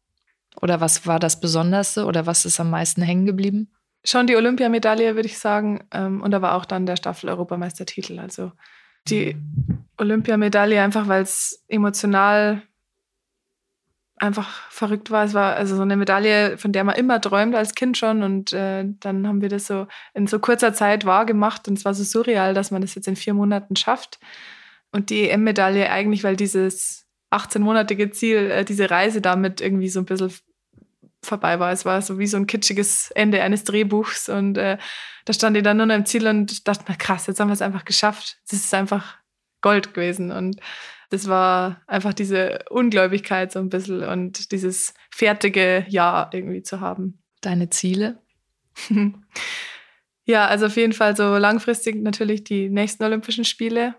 Oder was war das Besonderste oder was ist am meisten hängen geblieben? Schon die Olympiamedaille, würde ich sagen. Ähm, und aber auch dann der Staffel-Europameistertitel. Also die Olympiamedaille einfach, weil es emotional einfach verrückt war. Es war also so eine Medaille, von der man immer träumt als Kind schon. Und äh, dann haben wir das so in so kurzer Zeit wahrgemacht. Und es war so surreal, dass man das jetzt in vier Monaten schafft. Und die EM-Medaille eigentlich, weil dieses 18-monatige Ziel, äh, diese Reise damit irgendwie so ein bisschen vorbei war. Es war so wie so ein kitschiges Ende eines Drehbuchs. Und äh, da stand ich dann nur noch im Ziel und dachte mir, krass, jetzt haben wir es einfach geschafft. Das ist einfach Gold gewesen. Und das war einfach diese Ungläubigkeit so ein bisschen und dieses fertige Ja irgendwie zu haben. Deine Ziele? ja, also auf jeden Fall so langfristig natürlich die nächsten Olympischen Spiele.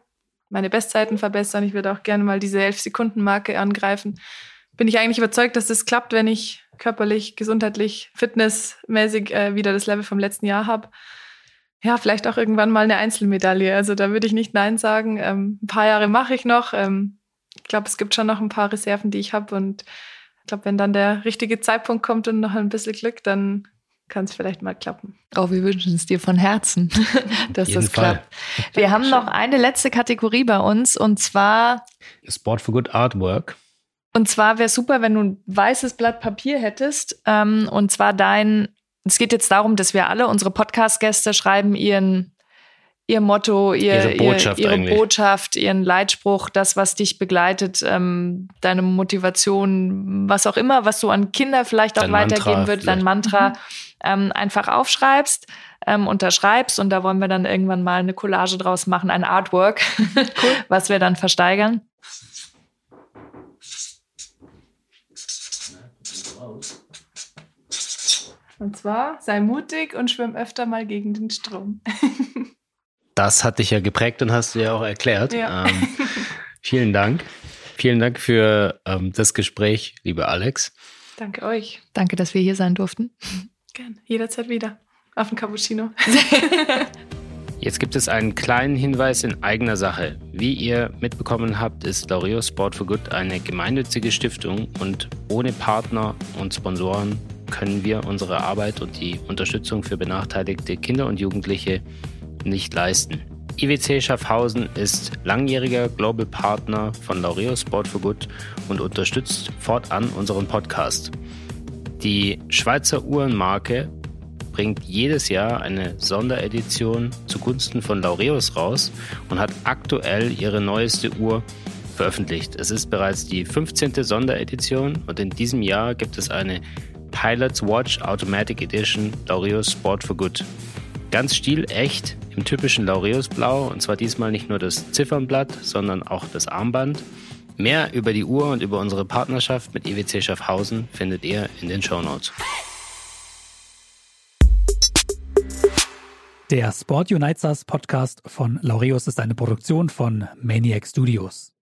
Meine Bestzeiten verbessern. Ich würde auch gerne mal diese 11-Sekunden-Marke angreifen. Bin ich eigentlich überzeugt, dass das klappt, wenn ich körperlich, gesundheitlich, fitnessmäßig äh, wieder das Level vom letzten Jahr habe. ja, vielleicht auch irgendwann mal eine Einzelmedaille. Also da würde ich nicht Nein sagen. Ähm, ein paar Jahre mache ich noch. Ähm, ich glaube, es gibt schon noch ein paar Reserven, die ich habe. Und ich glaube, wenn dann der richtige Zeitpunkt kommt und noch ein bisschen Glück, dann kann es vielleicht mal klappen. Oh, wir wünschen es dir von Herzen, dass das Fall. klappt. Wir haben noch eine letzte Kategorie bei uns und zwar Sport for Good Artwork. Und zwar wäre super, wenn du ein weißes Blatt Papier hättest ähm, und zwar dein es geht jetzt darum, dass wir alle, unsere Podcast-Gäste, schreiben ihren, ihr Motto, ihr, ihre, Botschaft, ihr, ihre Botschaft, ihren Leitspruch, das, was dich begleitet, ähm, deine Motivation, was auch immer, was du an Kinder vielleicht auch dein weitergeben wird, dein Mantra, mhm. ähm, einfach aufschreibst, ähm, unterschreibst und da wollen wir dann irgendwann mal eine Collage draus machen, ein Artwork, cool. was wir dann versteigern. Und zwar, sei mutig und schwimm öfter mal gegen den Strom. das hat dich ja geprägt und hast du ja auch erklärt. Ja. Ähm, vielen Dank. Vielen Dank für ähm, das Gespräch, liebe Alex. Danke euch. Danke, dass wir hier sein durften. Gerne, jederzeit wieder. Auf den Cappuccino. Jetzt gibt es einen kleinen Hinweis in eigener Sache. Wie ihr mitbekommen habt, ist Laureus Sport for Good eine gemeinnützige Stiftung und ohne Partner und Sponsoren können wir unsere Arbeit und die Unterstützung für benachteiligte Kinder und Jugendliche nicht leisten. IWC Schaffhausen ist langjähriger Global Partner von Laureo Sport for Good und unterstützt fortan unseren Podcast. Die Schweizer Uhrenmarke bringt jedes Jahr eine Sonderedition zugunsten von Laureus raus und hat aktuell ihre neueste Uhr veröffentlicht. Es ist bereits die 15. Sonderedition und in diesem Jahr gibt es eine Pilot's Watch Automatic Edition Laureus Sport for Good. Ganz stilecht im typischen Laureus Blau und zwar diesmal nicht nur das Ziffernblatt, sondern auch das Armband. Mehr über die Uhr und über unsere Partnerschaft mit EWC Schaffhausen findet ihr in den Show Notes. Der Sport Unites Podcast von Laureus ist eine Produktion von Maniac Studios.